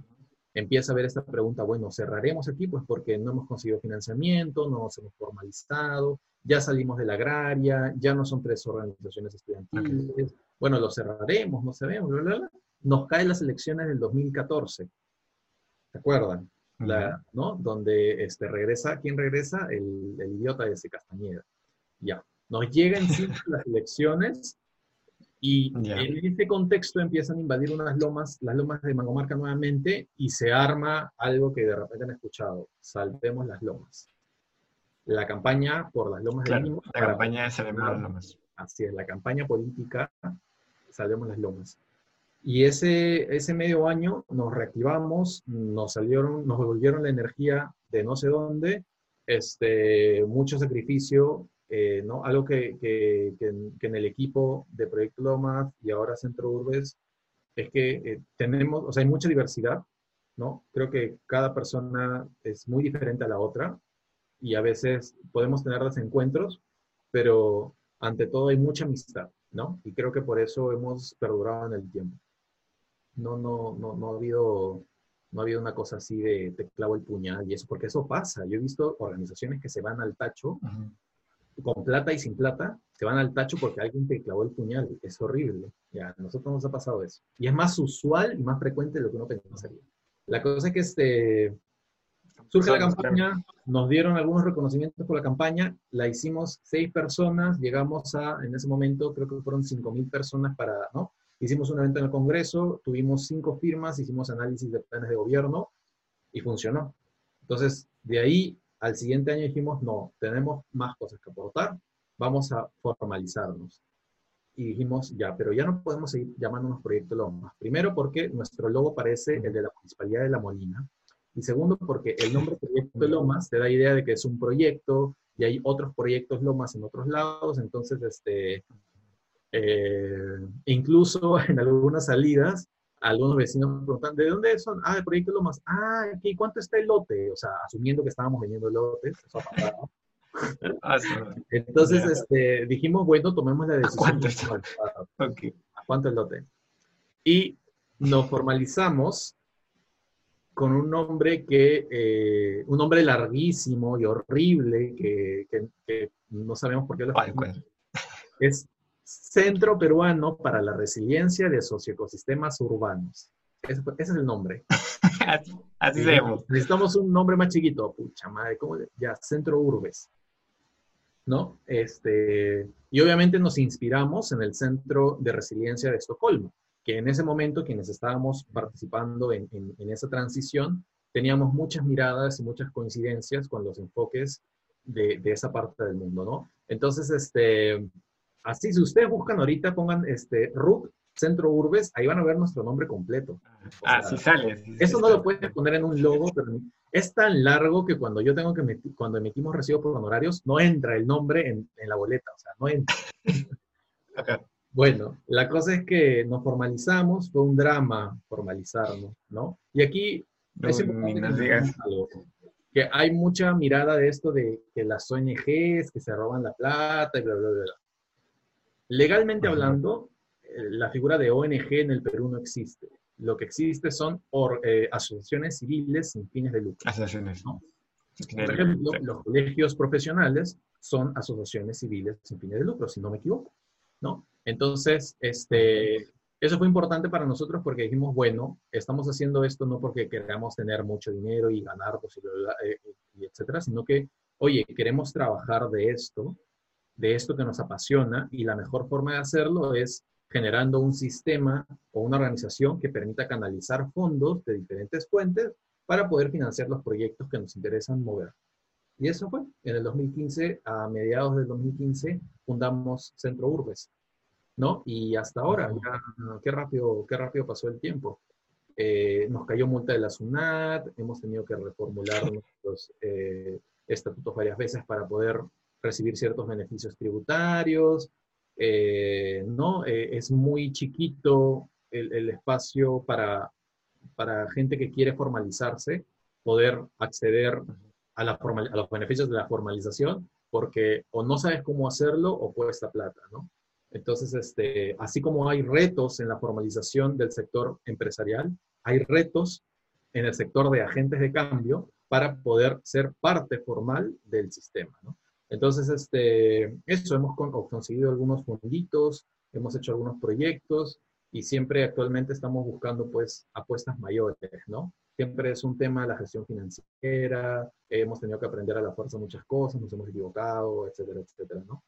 empieza a ver esta pregunta, bueno, cerraremos aquí pues porque no hemos conseguido financiamiento, no nos hemos formalizado, ya salimos de la agraria, ya no son tres organizaciones estudiantiles, bueno, lo cerraremos, no sabemos, bla, bla, bla. Nos caen las elecciones del 2014, ¿se acuerdan? La, ¿no? Donde este, regresa, ¿quién regresa? El, el idiota de ese Castañeda. Ya, nos llegan las elecciones y en este contexto empiezan a invadir unas lomas, las lomas de Mangomarca nuevamente, y se arma algo que de repente han escuchado, salvemos las lomas. La campaña por las lomas de Lima. La campaña de Salvemos las Lomas. Así es, la campaña política Salvemos las Lomas. Y ese, ese medio año nos reactivamos, nos salieron, nos devolvieron la energía de no sé dónde, este, mucho sacrificio, eh, ¿no? Algo que, que, que, en el equipo de Proyecto Lomas y ahora Centro Urbes es que eh, tenemos, o sea, hay mucha diversidad, ¿no? Creo que cada persona es muy diferente a la otra y a veces podemos tener desencuentros, pero ante todo hay mucha amistad, ¿no? Y creo que por eso hemos perdurado en el tiempo. No, no, no, no ha habido, No ha habido una cosa así de te clavo el puñal y eso, porque eso pasa. Yo he visto organizaciones que se van al tacho con plata y sin plata, se van al tacho porque alguien te clavó el puñal. Es horrible. Ya, a nosotros nos ha pasado eso. Y es más usual y más frecuente de lo que uno pensaría. La cosa es que este, surge la campaña, nos dieron algunos reconocimientos por la campaña, la hicimos seis personas, llegamos a, en ese momento, creo que fueron cinco mil personas para, ¿no? Hicimos un evento en el Congreso, tuvimos cinco firmas, hicimos análisis de planes de gobierno y funcionó. Entonces, de ahí al siguiente año dijimos, no, tenemos más cosas que aportar, vamos a formalizarnos. Y dijimos, ya, pero ya no podemos seguir llamándonos Proyecto Lomas. Primero porque nuestro logo parece el de la Municipalidad de La Molina. Y segundo porque el nombre Proyecto Lomas te da idea de que es un proyecto y hay otros proyectos Lomas en otros lados. Entonces, este, eh, incluso en algunas salidas algunos vecinos preguntan, ¿de dónde son? Ah, el proyecto Lomas. Ah, aquí, ¿cuánto está el lote? O sea, asumiendo que estábamos vendiendo lotes, eso ha ah, Entonces, este, dijimos, bueno, tomemos la decisión. ¿A cuánto, ¿A cuánto el lote? Y nos formalizamos con un nombre que, eh, un nombre larguísimo y horrible, que, que, no sabemos por qué lo Es Centro Peruano para la Resiliencia de Socioecosistemas Urbanos. Ese, es el nombre. así, vemos. Necesitamos un nombre más chiquito. Pucha madre, ¿cómo? Ya, Centro Urbes. ¿No? Este, y obviamente nos inspiramos en el Centro de Resiliencia de Estocolmo, que en ese momento quienes estábamos participando en, esa transición teníamos muchas miradas y muchas coincidencias con los enfoques de, de esa parte del mundo, ¿no? Entonces, este, Así, si ustedes buscan ahorita, pongan este RUC, Centro Urbes, ahí van a ver nuestro nombre completo. ah, sí sale. eso no lo puedes poner en un logo, pero es tan largo que cuando yo tengo que cuando emitimos recibo por honorarios, no entra el nombre en, la boleta, o sea, no entra. Bueno, la cosa es que nos formalizamos, fue un drama formalizarnos, ¿no? Y aquí es que hay mucha mirada de esto de que las ONGs que se roban la plata y bla, bla, bla. Legalmente hablando, eh, la figura de ONG en el Perú no existe. Lo que existe son eh, asociaciones civiles sin fines de lucro. Asociaciones. ¿no? Por ejemplo, los colegios profesionales son asociaciones civiles sin fines de lucro, si no me equivoco. ¿no? Entonces, este, eso fue importante para nosotros porque dijimos, bueno, estamos haciendo esto no porque queramos tener mucho dinero y ganar, pues, eh, y etcétera, sino que, oye, queremos trabajar de esto de esto que nos apasiona y la mejor forma de hacerlo es generando un sistema o una organización que permita canalizar fondos de diferentes fuentes para poder financiar los proyectos que nos interesan mover. Y eso fue, en el 2015, a mediados del 2015, fundamos Centro Urbes, ¿no? Y hasta ahora, ya, qué rápido, qué rápido pasó el tiempo. Eh, nos cayó multa de la SUNAT, hemos tenido que reformular nuestros eh, estatutos varias veces para poder recibir ciertos beneficios tributarios, eh, ¿no? Eh, es muy chiquito el, espacio para, para gente que quiere formalizarse, poder acceder a, la a los beneficios de la formalización, porque o no sabes cómo hacerlo o cuesta plata, ¿no? Entonces, este, así como hay retos en la formalización del sector empresarial, hay retos en el sector de agentes de cambio para poder ser parte formal del sistema, ¿no? Entonces, este, eso, hemos conseguido algunos fonditos, hemos hecho algunos proyectos y siempre actualmente estamos buscando pues apuestas mayores, ¿no? Siempre es un tema de la gestión financiera, hemos tenido que aprender a la fuerza muchas cosas, nos hemos equivocado, etcétera, etcétera, ¿no?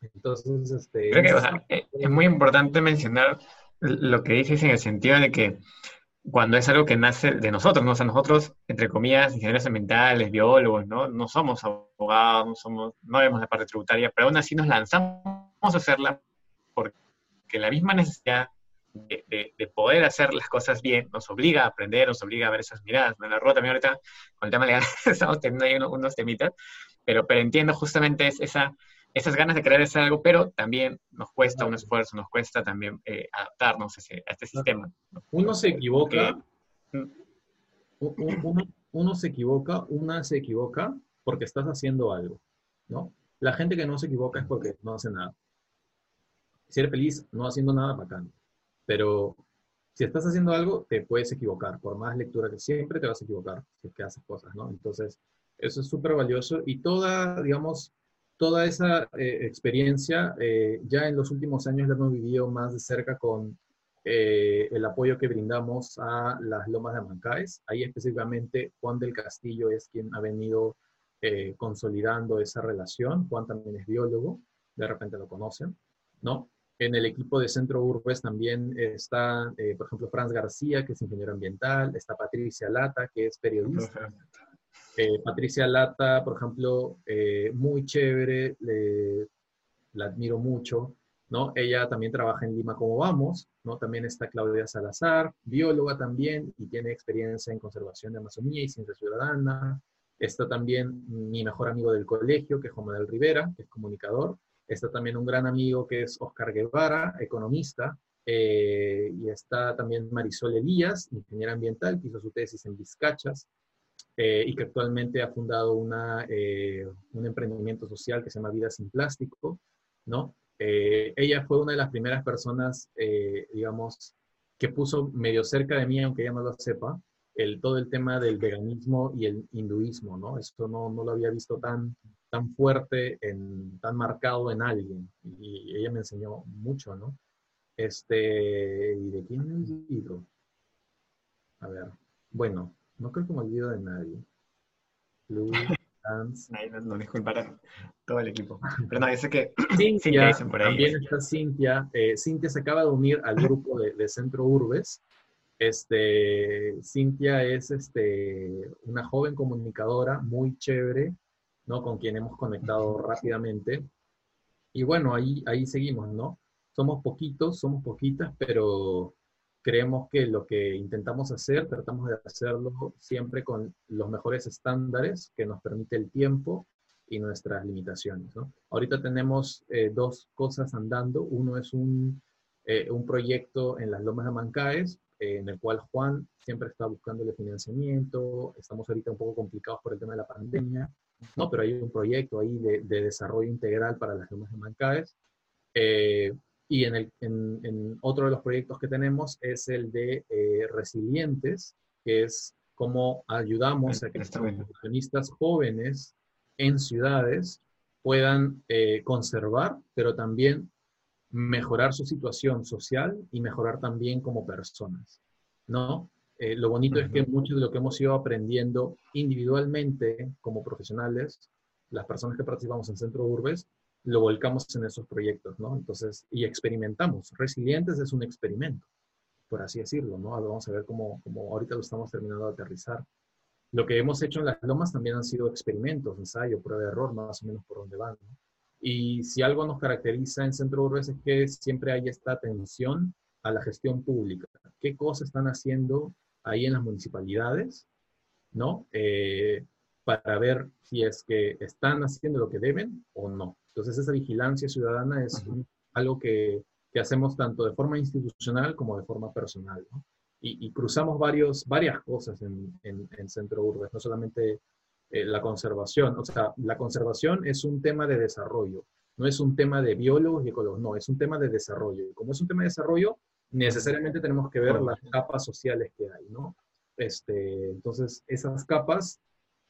Entonces, este... Creo que, eh, es muy importante mencionar lo que dices en el sentido de que cuando es algo que nace de nosotros, ¿no? O sea, nosotros, entre comillas, ingenieros ambientales, biólogos, ¿no? No somos abogados, no, somos, no vemos la parte tributaria, pero aún así nos lanzamos a hacerla porque la misma necesidad de, poder hacer las cosas bien nos obliga a aprender, nos obliga a ver esas miradas. Me la rueda también ahorita con el tema legal estamos teniendo ahí unos, temitas, pero, pero entiendo justamente esa esas ganas de querer hacer algo, pero también nos cuesta un esfuerzo, nos cuesta también eh, adaptarnos a, este sistema. Uno se equivoca, uno, se equivoca, una se equivoca porque estás haciendo algo, ¿no? La gente que no se equivoca es porque no hace nada. Si eres feliz no haciendo nada, bacán. Pero si estás haciendo algo, te puedes equivocar. Por más lectura que siempre te vas a equivocar si es que haces cosas, ¿no? Entonces, eso es súper valioso y toda, digamos, toda esa eh, experiencia eh, ya en los últimos años la hemos vivido más de cerca con eh, el apoyo que brindamos a las Lomas de Amancaes. Ahí específicamente Juan del Castillo es quien ha venido consolidando esa relación. Juan también es biólogo, de repente lo conocen, ¿no? En el equipo de Centro Urbes también está, por ejemplo, Franz García, que es ingeniero ambiental, está Patricia Lata, que es periodista. Eh, Patricia Lata, por ejemplo, eh, muy chévere, la admiro mucho, ¿no? Ella también trabaja en Lima como vamos, ¿no? También está Claudia Salazar, bióloga también, y tiene experiencia en conservación de Amazonía y ciencia ciudadana. Está también mi mejor amigo del colegio, que es Juan Manuel Rivera, que es comunicador. Está también un gran amigo que es Oscar Guevara, economista. Eh, y está también Marisol Elías, ingeniera ambiental, que hizo su tesis en Vizcachas. Eh, y que actualmente ha fundado una, eh, un emprendimiento social que se llama Vida sin Plástico, ¿no? Eh, ella fue una de las primeras personas, digamos, que puso medio cerca de mí, aunque ella no lo sepa, el, todo el tema del veganismo y el hinduismo, ¿no? Esto no, no lo había visto tan, tan fuerte, en, tan marcado en alguien, y ella me enseñó mucho, ¿no? Este, ¿y de quién me olvido? A ver, bueno, no creo que me olvido de nadie. Blue, Dance. no, no disculparán todo el equipo. Pero no, sé que Cintia, por ahí. También está Cintia. Eh, Cintia se acaba de unir al grupo de, Centro Urbes. Este, Cintia es este, una joven comunicadora muy chévere, ¿no? Con quien hemos conectado rápidamente. Y bueno, ahí, ahí seguimos, ¿no? Somos poquitos, somos poquitas, pero creemos que lo que intentamos hacer, tratamos de hacerlo siempre con los mejores estándares que nos permite el tiempo y nuestras limitaciones. Ahorita tenemos eh, dos cosas andando. Uno es un, eh, un proyecto en las Lomas de Mancaes, eh, en el cual Juan siempre está buscando el financiamiento. Estamos ahorita un poco complicados por el tema de la pandemia, ¿no? pero hay un proyecto ahí de, de desarrollo integral para las Lomas de Mancaes. Y en, el, en, otro de los proyectos que tenemos es el de eh, Resilientes, que es cómo ayudamos a que los profesionistas jóvenes en ciudades puedan eh, conservar, pero también mejorar su situación social y mejorar también como personas, ¿no? Eh, lo bonito es que mucho de lo que hemos ido aprendiendo individualmente como profesionales, las personas que participamos en Centro Urbes, lo volcamos en esos proyectos, ¿no? Entonces, y experimentamos. Resilientes es un experimento, por así decirlo, ¿no? Vamos a ver cómo, cómo ahorita lo estamos terminando de aterrizar. Lo que hemos hecho en las lomas también han sido experimentos, ensayo, prueba de error, más o menos por dónde van, ¿no? Y si algo nos caracteriza en Centro Urbes es que siempre hay esta atención a la gestión pública. ¿Qué cosas están haciendo ahí en las municipalidades? ¿No? Eh, para ver si es que están haciendo lo que deben o no. Entonces, esa vigilancia ciudadana es algo que, que, hacemos tanto de forma institucional como de forma personal. ¿no? Y, y, cruzamos varios, varias cosas en, en, Centro Urbes, no solamente eh, la conservación. O sea, la conservación es un tema de desarrollo, no es un tema de biólogos y ecólogos, no, es un tema de desarrollo. Y como es un tema de desarrollo, necesariamente tenemos que ver las capas sociales que hay, ¿no? Este, entonces, esas capas,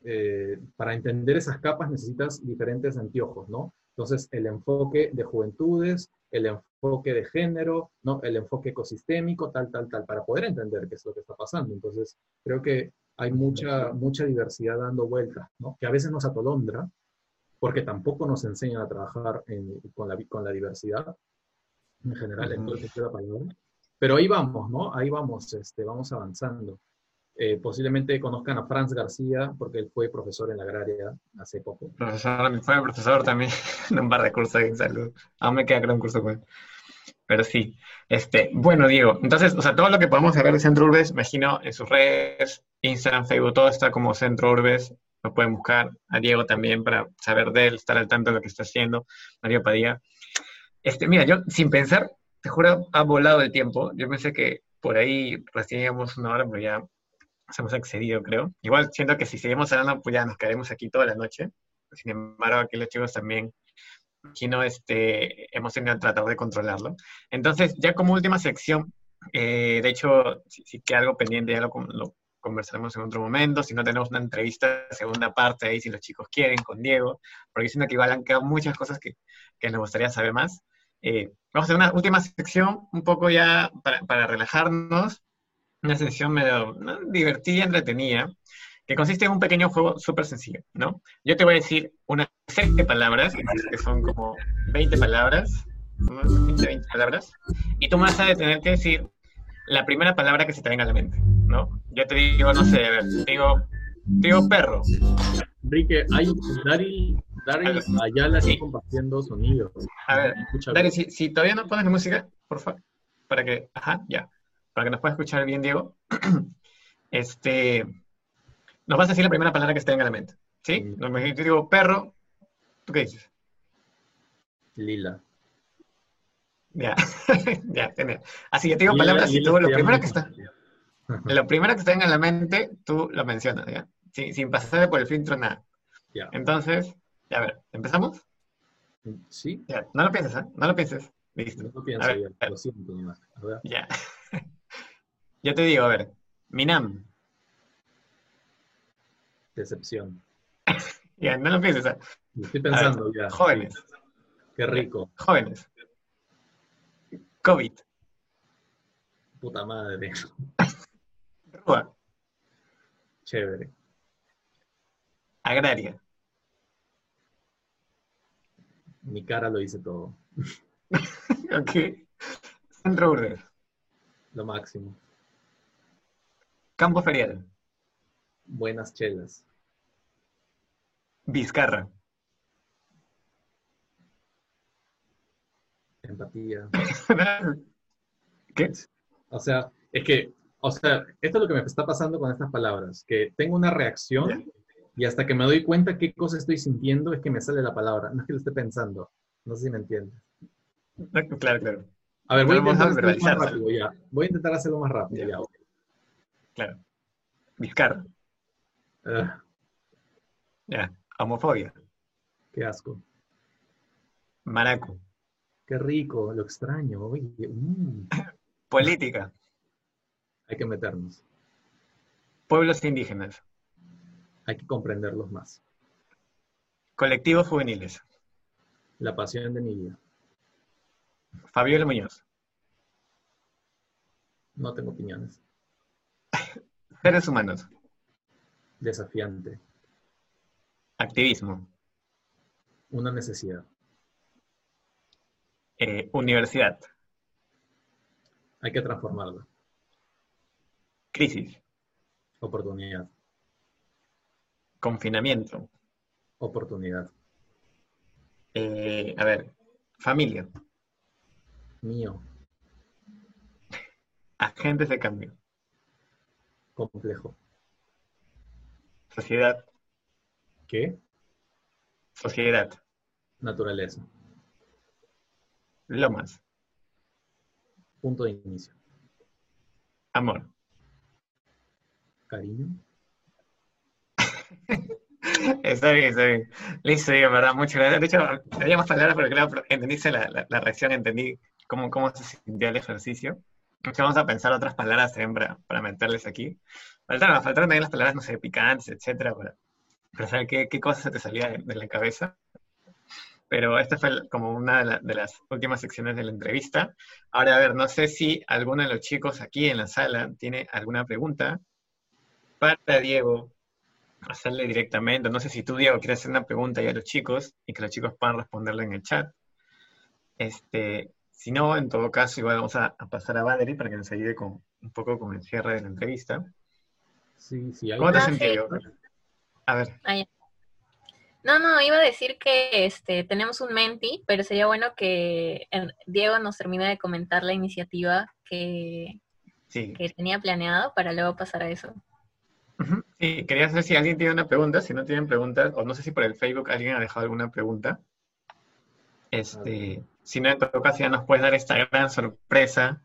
eh, para entender esas capas necesitas diferentes anteojos, ¿no? Entonces, el enfoque de juventudes, el enfoque de género, ¿no? el enfoque ecosistémico, tal, tal, tal, para poder entender qué es lo que está pasando. Entonces, creo que hay mucha, mucha diversidad dando vueltas, ¿no? que a veces nos atolondra, porque tampoco nos enseñan a trabajar con, la, con la diversidad en general, en todo el la palabra. Pero ahí vamos, ¿no? Ahí vamos, este, vamos avanzando. Eh, posiblemente conozcan a Franz García, porque él fue profesor en la agraria hace poco. Profesor, fue profesor también en un par de cursos de salud. Aún me queda un curso Pero sí. Este, bueno, Diego, entonces, o sea, todo lo que podemos saber de Centro Urbes, imagino en sus redes, Instagram, Facebook, todo está como Centro Urbes. Lo pueden buscar a Diego también para saber de él, estar al tanto de lo que está haciendo. Mario Padilla. Este, mira, yo sin pensar, te juro, ha volado el tiempo. Yo pensé que por ahí recién íbamos una hora, pero ya hemos excedido, creo. Igual siento que si seguimos hablando, pues ya nos quedaremos aquí toda la noche. Sin embargo, aquí los chicos también, aquí no este, hemos tenido que tratar de controlarlo. Entonces, ya como última sección, Eh, de hecho, si, queda algo pendiente, ya lo, conversaremos en otro momento. Si no, tenemos una entrevista, segunda parte ahí, si los chicos quieren, con Diego, porque siento que igual han quedado muchas cosas que, que nos gustaría saber más. Eh, vamos a hacer una última sección, un poco ya para, para relajarnos, una sección medio divertida, entretenida, que consiste en un pequeño juego súper sencillo, ¿no? Yo te voy a decir una serie de palabras, que son como 20 palabras, 20, palabras, y tú vas a tener que decir la primera palabra que se te venga a la mente, ¿no? Yo te digo, no sé, a ver, te digo, digo perro. Enrique, hay Dari, Dari Ayala está compartiendo sonidos. A ver, Dari, si, si, todavía no pones música, por favor, para que, ajá, ya, para que nos pueda escuchar bien, Diego. este, nos vas a decir la primera palabra que se te venga a la mente, ¿sí? Yo te digo perro, ¿tú qué dices? Lila. Ya, ya, genial. Así que te digo palabras y tú lo primero que está, lo primero que te venga a la mente, tú lo mencionas, ¿ya? sin pasar por el filtro nada. Ya. Entonces, ya a ver, ¿empezamos? Sí. Ya, no lo pienses, ¿eh? No lo pienses. Listo. No lo pienso, ya, lo siento, a ver. Ya. Yo te digo, a ver, Minam. Decepción. ya, no lo pienses. ¿eh? Estoy pensando ya. Jóvenes. Qué rico. Jóvenes. COVID. Puta madre. Rúa. Chévere. Agraria. Mi cara lo dice todo. ok. Centro. Lo máximo. Campo Ferial. Buenas chelas. Vizcarra. Empatía. ¿Qué? O sea, es que, o sea, esto es lo que me está pasando con estas palabras, que tengo una reacción y hasta que me doy cuenta qué cosa estoy sintiendo es que me sale la palabra, no es que lo esté pensando. No sé si me entiendes. Claro, claro. A ver, voy a intentar hacerlo más rápido ya. Voy a intentar hacerlo más rápido ya. Claro. Vizcarra. Ah. Ya. Homofobia. Qué asco. Maraco. Qué rico, lo extraño. Mm. Política. Hay que meternos. Pueblos indígenas. Hay que comprenderlos más. Colectivos juveniles. La pasión de mi vida. Fabiola Muñoz. No tengo opiniones. Seres humanos. Desafiante. Activismo. Una necesidad. Eh, universidad. Hay que transformarla. Crisis. Oportunidad. Confinamiento. Oportunidad. Eh, a ver, familia. Mío. Agentes de cambio. Complejo. Sociedad. ¿Qué? Sociedad. Naturaleza. Lomas. Punto de inicio. Amor. Cariño. está bien, está bien. Listo, digo, verdad, muchas gracias. De hecho, había más palabras, pero claro, entendiste la, la, reacción, entendí cómo, cómo se sentía el ejercicio. Entonces vamos a pensar otras palabras también para, para meterles aquí. Faltaron, faltaron también las palabras, no sé, picantes, etcétera, para, para saber qué, qué cosas se te salía de, la cabeza. Pero esta fue como una de, de, las últimas secciones de la entrevista. Ahora, a ver, no sé si alguno de los chicos aquí en la sala tiene alguna pregunta para Diego, hacerle directamente. No sé si tú, Diego, quieres hacer una pregunta ya a los chicos y que los chicos puedan responderle en el chat. Este, si no, en todo caso, igual vamos a, pasar a Valerie para que nos ayude con un poco con el cierre de la entrevista. Sí, sí. ¿Cómo te has A ver. No, no, iba a decir que este, tenemos un menti, pero sería bueno que Diego nos termine de comentar la iniciativa que, que tenía planeado para luego pasar a eso. Sí, quería saber si alguien tiene una pregunta, si no tienen preguntas, o no sé si por el Facebook alguien ha dejado alguna pregunta. Este, si no, en todo caso ya nos puedes dar esta gran sorpresa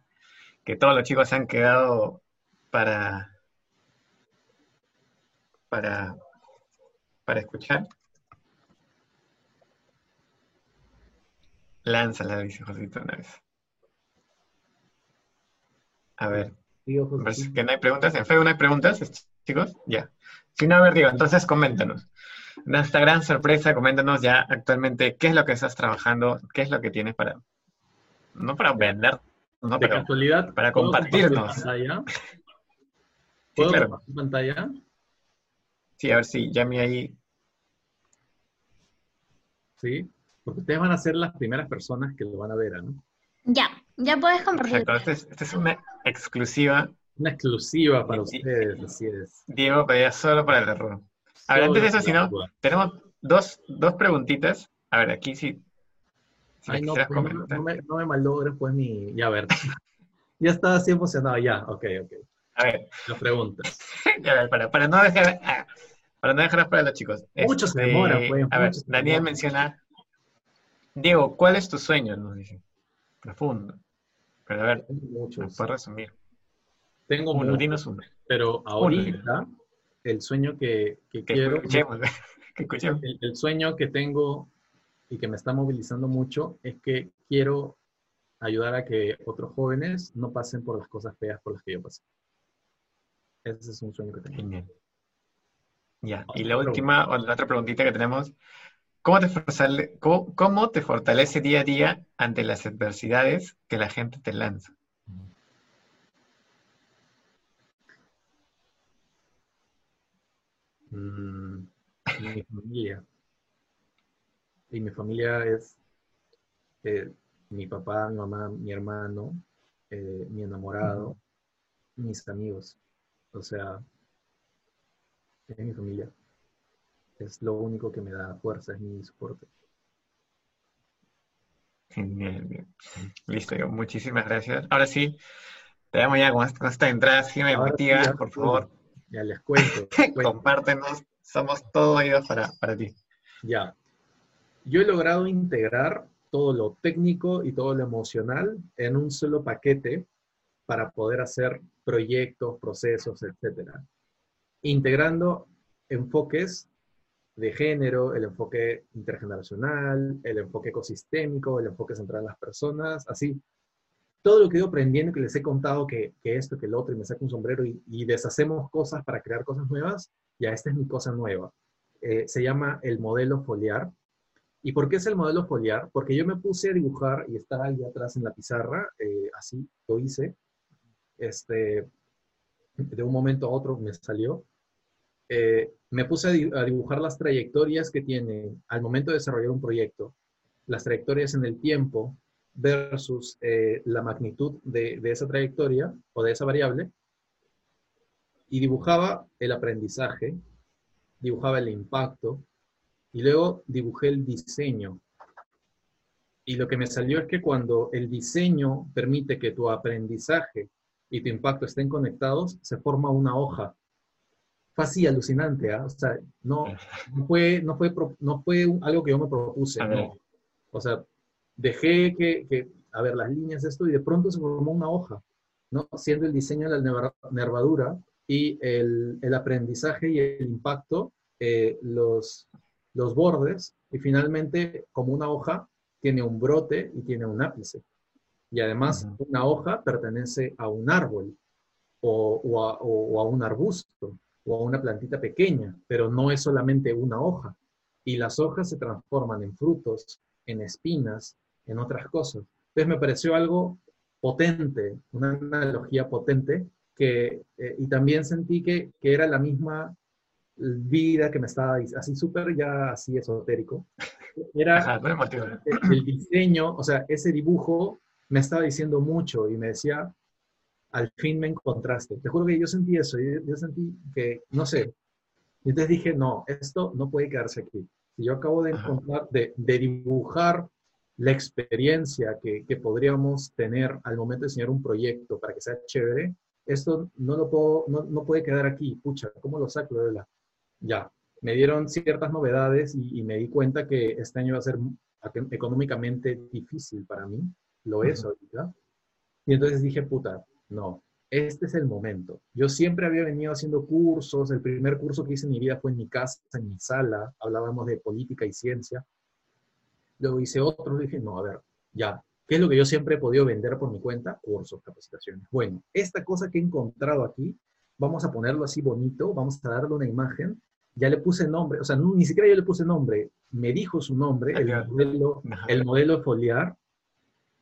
que todos los chicos se han quedado para, para, para escuchar. Lánzala, dice Josito una vez. A ver. Pues que no hay preguntas. En Facebook no hay preguntas, chicos. Ya. Si no, a ver, digo, entonces coméntanos. Nuestra gran sorpresa, coméntanos ya actualmente qué es lo que estás trabajando, qué es lo que tienes para, no para vender, no, de casualidad, para compartirnos. Pantalla? ¿Puedo sí, claro. pantalla? Sí, a ver si ya me ahí. Sí, porque ustedes van a ser las primeras personas que lo van a ver, ¿no? Ya, ya puedes compartir. Exacto, esta es, una exclusiva. Una exclusiva para ustedes, así es. Diego pedía solo para el error. A ver, antes de eso, si no, tenemos dos, dos preguntitas. A ver, aquí sí. Si Ay, no, no, me, no me malogres pues mi... Ya, a ver. ya estaba así emocionado, ya, ok, ok. A ver. Las preguntas. a ver, para, para no dejar... Ah, para no para los chicos. Muchos se demoran, pues. A ver, Daniel menciona... Diego, ¿cuál es tu sueño? Nos dice profundo. Pero a ver, muchos. puedo resumir? Tengo uno, uno. Pero ahorita, el sueño que, quiero. El, sueño que tengo y que me está movilizando mucho es que quiero ayudar a que otros jóvenes no pasen por las cosas feas por las que yo pasé. Ese es un sueño que tengo. Genial. Ya, y la última, o la otra preguntita que tenemos, ¿Cómo te, cómo, te fortalece día a día ante las adversidades que la gente te lanza? Mm, mi familia. Y mi familia es eh, mi papá, mi mamá, mi hermano, eh, mi enamorado, mis amigos. O sea, es mi familia es lo único que me da fuerza, es mi soporte. Bien, Listo, muchísimas gracias. Ahora sí, te damos ya con esta, entrada así emotiva, por favor. Ya les cuento. Compártenos, somos todos oídos para, para ti. Ya. Yo he logrado integrar todo lo técnico y todo lo emocional en un solo paquete para poder hacer proyectos, procesos, etcétera. Integrando enfoques de género, el enfoque intergeneracional, el enfoque ecosistémico, el enfoque central en las personas, así. Todo lo que he ido aprendiendo, que les he contado que, esto, que el otro, y me saco un sombrero y, deshacemos cosas para crear cosas nuevas, ya esta es mi cosa nueva. Eh, se llama el modelo foliar. ¿Y por qué es el modelo foliar? Porque yo me puse a dibujar y estaba ahí atrás en la pizarra, eh, así lo hice. Este, de un momento a otro me salió eh, me puse a dibujar las trayectorias que tiene al momento de desarrollar un proyecto, las trayectorias en el tiempo versus eh, la magnitud de, esa trayectoria o de esa variable, y dibujaba el aprendizaje, dibujaba el impacto, y luego dibujé el diseño. Y lo que me salió es que cuando el diseño permite que tu aprendizaje y tu impacto estén conectados, se forma una hoja fue así alucinante, ¿ah? o sea, no, fue, no, fue, no fue algo que yo me propuse, no. O sea, dejé que, que, a ver, las líneas de esto y de pronto se formó una hoja, ¿no? Siendo el diseño de la nervadura y el, el aprendizaje y el impacto, eh, los, los bordes, y finalmente, como una hoja, tiene un brote y tiene un ápice. Y además, una hoja pertenece a un árbol o, o, a, o a un arbusto o a una plantita pequeña, pero no es solamente una hoja. Y las hojas se transforman en frutos, en espinas, en otras cosas. Entonces me pareció algo potente, una analogía potente, que, eh, y también sentí que, que, era la misma vida que me estaba así súper ya así esotérico. Era el diseño, o sea, ese dibujo me estaba diciendo mucho y me decía, al fin me encontraste. Te juro que yo sentí eso, yo, sentí que, no sé, y entonces dije, no, esto no puede quedarse aquí. Si yo acabo de encontrar, de, dibujar la experiencia que, podríamos tener al momento de diseñar un proyecto para que sea chévere, esto no lo puedo, no, puede quedar aquí. Pucha, ¿cómo lo saco de la? Ya, me dieron ciertas novedades y, y, me di cuenta que este año va a ser económicamente difícil para mí. Lo es ahorita. Y entonces dije, puta, no, este es el momento. Yo siempre había venido haciendo cursos, el primer curso que hice en mi vida fue en mi casa, en mi sala, hablábamos de política y ciencia. Luego hice otro, dije, no, a ver, ya, ¿Qué es lo que yo siempre he podido vender por mi cuenta? Cursos, capacitaciones. Bueno, esta cosa que he encontrado aquí, vamos a ponerlo así bonito, vamos a darle una imagen. Ya le puse nombre, o sea, ni siquiera yo le puse nombre, me dijo su nombre, el modelo, el modelo foliar,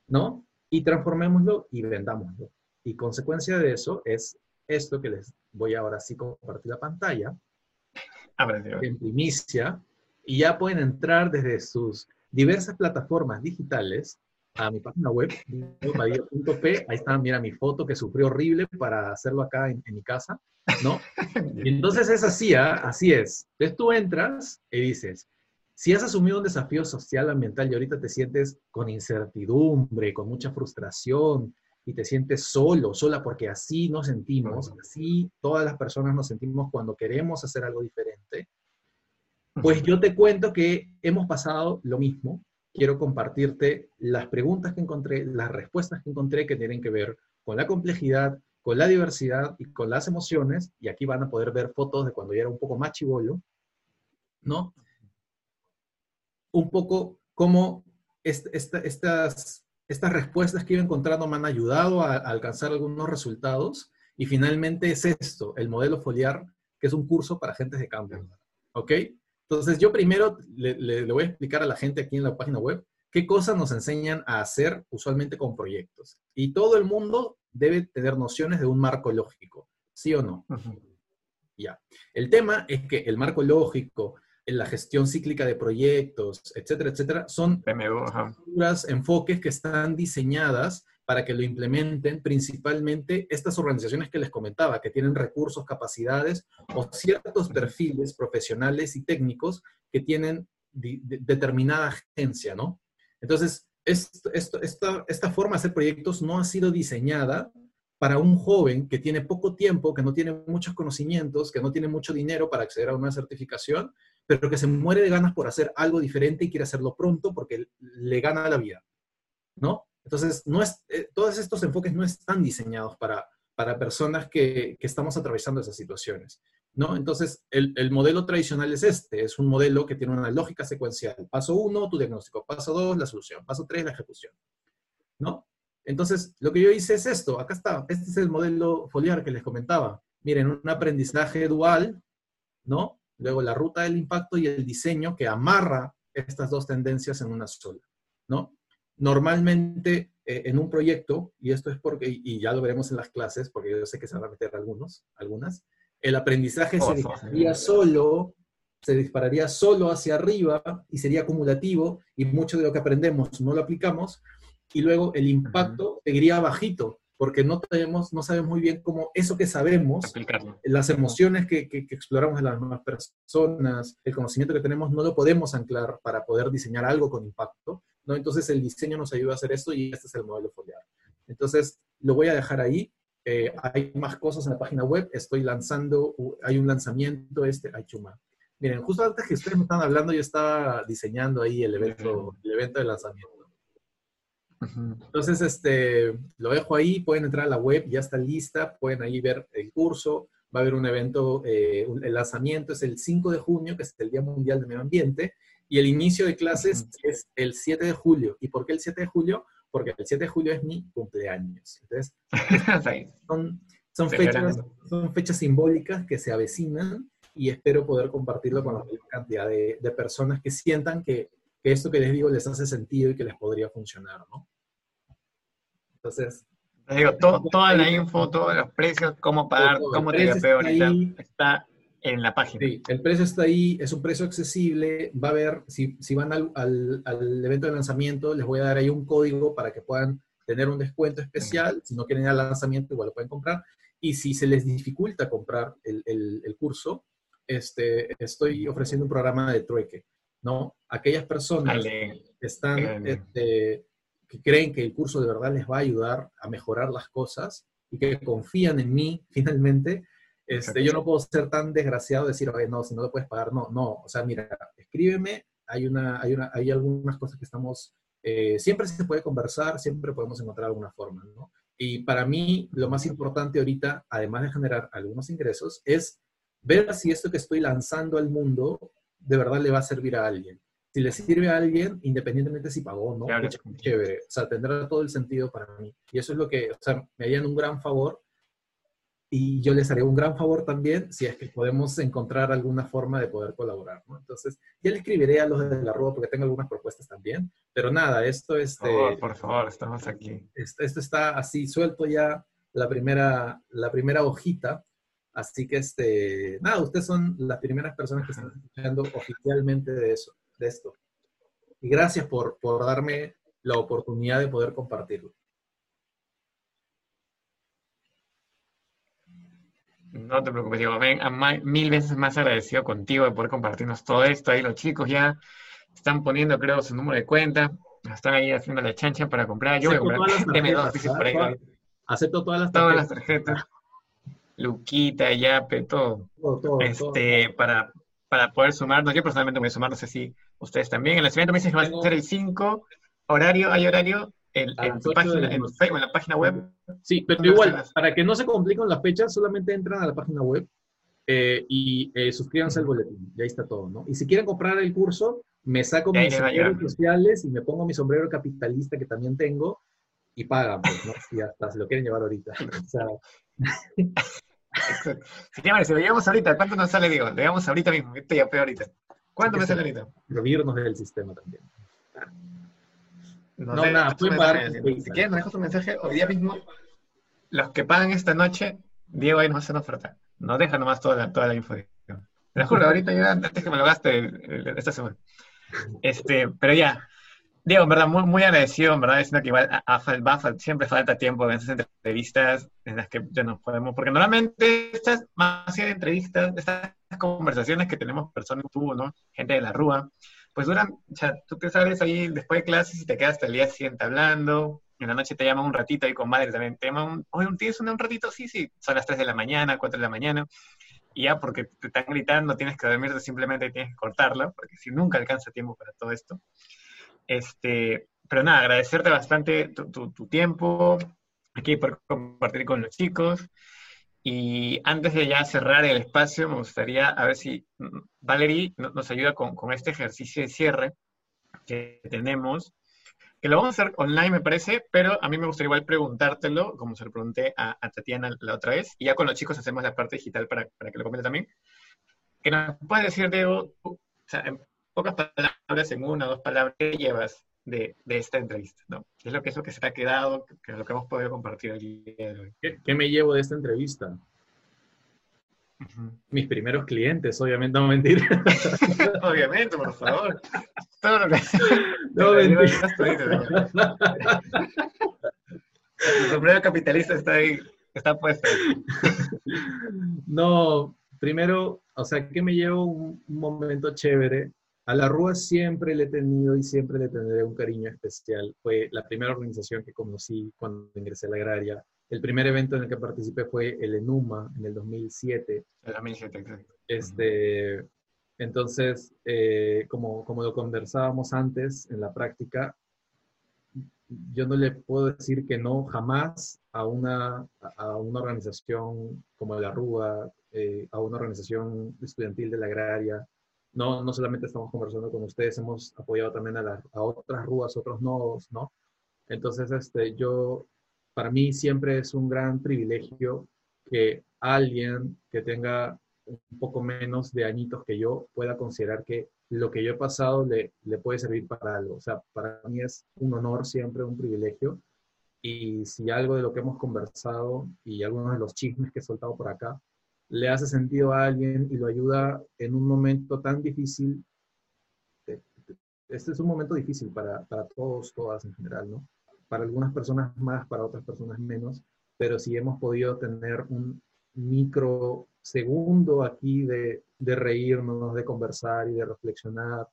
¿no? Y transformémoslo y vendámoslo. Y consecuencia de eso es esto que les voy ahora sí compartir la pantalla. En primicia. Y ya pueden entrar desde sus diversas plataformas digitales a mi página web, p ahí está, mira mi foto que sufrió horrible para hacerlo acá en, mi casa, ¿no? Y entonces es así, ¿ah? así es. Entonces tú entras y dices, si has asumido un desafío social, ambiental y ahorita te sientes con incertidumbre, con mucha frustración y te sientes solo, sola, porque así nos sentimos, así todas las personas nos sentimos cuando queremos hacer algo diferente, pues yo te cuento que hemos pasado lo mismo quiero compartirte las preguntas que encontré, las respuestas que encontré que tienen que ver con la complejidad, con la diversidad y con las emociones. Y aquí van a poder ver fotos de cuando yo era un poco más chivolo, ¿no? Un poco cómo estas, estas respuestas que he encontrando me han ayudado a, alcanzar algunos resultados. Y finalmente es esto, el modelo foliar, que es un curso para agentes de cambio. ¿Ok? Entonces, yo primero le, voy a explicar a la gente aquí en la página web qué cosas nos enseñan a hacer usualmente con proyectos. Y todo el mundo debe tener nociones de un marco lógico, ¿sí o no? Ya. El tema es que el marco lógico, la gestión cíclica de proyectos, etcétera, etcétera, son enfoques que están diseñadas para que lo implementen principalmente estas organizaciones que les comentaba, que tienen recursos, capacidades o ciertos perfiles profesionales y técnicos que tienen determinada agencia, ¿no? Entonces, esta, esta forma de hacer proyectos no ha sido diseñada para un joven que tiene poco tiempo, que no tiene muchos conocimientos, que no tiene mucho dinero para acceder a una certificación, pero que se muere de ganas por hacer algo diferente y quiere hacerlo pronto porque le gana la vida, ¿no? Entonces, no es, eh, todos estos enfoques no están diseñados para, para personas que, que, estamos atravesando esas situaciones. ¿no? Entonces, el, el, modelo tradicional es este, es un modelo que tiene una lógica secuencial. Paso uno, tu diagnóstico. Paso dos, la solución. Paso tres, la ejecución. ¿no? Entonces, lo que yo hice es esto. Acá está. Este es el modelo foliar que les comentaba. Miren, un aprendizaje dual, ¿no? Luego la ruta del impacto y el diseño que amarra estas dos tendencias en una sola, ¿no? Normalmente eh, en un proyecto, y esto es porque, y ya lo veremos en las clases, porque yo sé que se van a meter algunos, algunas, el aprendizaje se dispararía solo, se dispararía solo hacia arriba y sería acumulativo, y mucho de lo que aprendemos no lo aplicamos, y luego el impacto seguiría bajito, porque no, tenemos, no sabemos muy bien cómo eso que sabemos, las emociones que, que, que, exploramos en las demás personas, el conocimiento que tenemos, no lo podemos anclar para poder diseñar algo con impacto, ¿no? Entonces el diseño nos ayuda a hacer esto y este es el modelo foliar. Entonces lo voy a dejar ahí. Eh, hay más cosas en la página web. Estoy lanzando, hay un lanzamiento este, chuma. Miren, justo antes que ustedes me están hablando, yo estaba diseñando ahí el evento, el evento de lanzamiento. Entonces, este, lo dejo ahí, pueden entrar a la web, ya está lista, pueden ahí ver el curso, va a haber un evento, eh, el lanzamiento es el 5 de junio, que es el Día Mundial del Medio Ambiente, y el inicio de clases es el 7 de julio. ¿Y por qué el 7 de julio? Porque el 7 de julio es mi cumpleaños. Entonces, son, son, fechas, son fechas simbólicas que se avecinan y espero poder compartirlo con la mayor cantidad de, de personas que sientan que, que, esto que les digo les hace sentido y que les podría funcionar, ¿no? Entonces... digo, toda la info, todos los precios, cómo pagar, cómo te peor, está en la página. Sí, el precio está ahí, es un precio accesible. Va a haber, si, si van al, al, evento de lanzamiento, les voy a dar ahí un código para que puedan tener un descuento especial. Si no quieren ir al lanzamiento, igual lo pueden comprar. Y si se les dificulta comprar el, el, curso, este, estoy ofreciendo un programa de trueque, ¿no? Aquellas personas que están, este, que creen que el curso de verdad les va a ayudar a mejorar las cosas y que confían en mí finalmente, este, yo no puedo ser tan desgraciado de decir, oye, no, si no lo puedes pagar, no, no. O sea, mira, escríbeme, hay, una, hay, una, hay algunas cosas que estamos, eh, siempre se puede conversar, siempre podemos encontrar alguna forma, ¿no? Y para mí, lo más importante ahorita, además de generar algunos ingresos, es ver si esto que estoy lanzando al mundo de verdad le va a servir a alguien. si le sirve a alguien, independientemente si pagó o no, chévere. O sea, tendrá todo el sentido para mí. Y eso es lo que, o sea, me harían un gran favor y yo les haré un gran favor también si es que podemos encontrar alguna forma de poder colaborar, ¿no? Entonces, ya le escribiré a los de la Rúa porque tengo algunas propuestas también, pero nada, esto este, Por favor, por favor, estamos aquí. Esto, esto, está así, suelto ya la primera, la primera hojita, así que este, nada, ustedes son las primeras personas que están escuchando oficialmente de eso de esto. Y gracias por, por darme la oportunidad de poder compartirlo. No te preocupes, Diego. Ven, mil veces más agradecido contigo de poder compartirnos todo esto. Ahí los chicos ya están poniendo, creo, su número de cuenta. Están ahí haciendo la chancha para comprar. Yo voy a comprar Acepto todas las tarjetas. Todas las tarjetas. Luquita, Yape, todo. todo, todo este, Para, para poder sumarnos. Yo personalmente me voy a sumar, no sé si ustedes también. En el evento me dicen que va a ser el 5, horario, hay horario en, tu página, en, Facebook, en la página web. Sí, pero igual, para que no se compliquen las fechas, solamente entran a la página web eh, y eh, suscríbanse al boletín. Y ahí está todo, ¿no? Y si quieren comprar el curso, me saco mis sombreros sociales y me pongo mi sombrero capitalista que también tengo y pagan, pues, ¿no? Y hasta se lo quieren llevar ahorita. o sea, Señores, si lo llevamos ahorita, ¿cuánto nos sale, digo? Lo llevamos ahorita mismo, esto ya ahorita. ¿Cuánto me sale ahorita? Revirnos del sistema también. No, nada, pueden pagar. Si quieren, dejo tu mensaje hoy día mismo. Los que pagan esta noche, Diego ahí nos hace una oferta. No deja nomás toda la, toda la info. Te lo juro, ahorita ya, antes que me lo gaste esta semana. Este, pero ya, Diego, en verdad, muy, muy agradecido, en verdad, diciendo que igual a, siempre falta tiempo en esas entrevistas en las que ya nos podemos, porque normalmente estas más de entrevistas, estas conversaciones que tenemos personas, tú, ¿no? Gente de la Rúa, pues duran, o sea, tú te sales ahí después de clases y te quedas hasta el día siguiente hablando, en la noche te llaman un ratito ahí con madre también, te llaman, oye, ¿tienes un, un ratito? Sí, sí, son las 3 de la mañana, 4 de la mañana, y ya porque te están gritando, tienes que dormirte, simplemente tienes que cortarlo, porque si nunca alcanza tiempo para todo esto. Este, pero nada, agradecerte bastante tu, tiempo aquí por compartir con los chicos. Y antes de ya cerrar el espacio, me gustaría a ver si mm, Valerie nos ayuda con, este ejercicio de cierre que tenemos, que lo vamos a hacer online, me parece, pero a mí me gustaría igual preguntártelo, como se lo pregunté a, Tatiana la otra vez, y ya con los chicos hacemos la parte digital para, para que lo comente también. Que nos puedes decir, Diego, o sea, pocas palabras, en una o dos palabras, ¿qué llevas de, de, esta entrevista? ¿no? ¿Qué es lo que, es lo que se te ha quedado, qué es lo que hemos podido compartir el día de hoy? ¿Qué, me llevo de esta entrevista? Mis primeros clientes, obviamente, no mentir. obviamente, por favor. Todo lo que... No mentir. El sombrero capitalista está ahí, está puesto. No, primero, o sea, que me llevo un, un momento chévere a la Rúa siempre le he tenido y siempre le tendré un cariño especial. Fue la primera organización que conocí cuando ingresé a la agraria. El primer evento en el que participé fue el ENUMA en el 2007. El 2007, exacto. Este, entonces, eh, como, como lo conversábamos antes en la práctica, yo no le puedo decir que no jamás a una, a una organización como la Rúa, eh, a una organización estudiantil de la agraria, no, no solamente estamos conversando con ustedes, hemos apoyado también a, otras rúas, otros nodos, ¿no? Entonces, este, yo, para mí siempre es un gran privilegio que alguien que tenga un poco menos de añitos que yo pueda considerar que lo que yo he pasado le, le puede servir para algo. O sea, para mí es un honor siempre, un privilegio. Y si algo de lo que hemos conversado y algunos de los chismes que he soltado por acá le hace sentido a alguien y lo ayuda en un momento tan difícil. Este es un momento difícil para, para todos, todas en general, ¿no? Para algunas personas más, para otras personas menos, pero si hemos podido tener un micro segundo aquí de, de reírnos, de conversar y de reflexionar,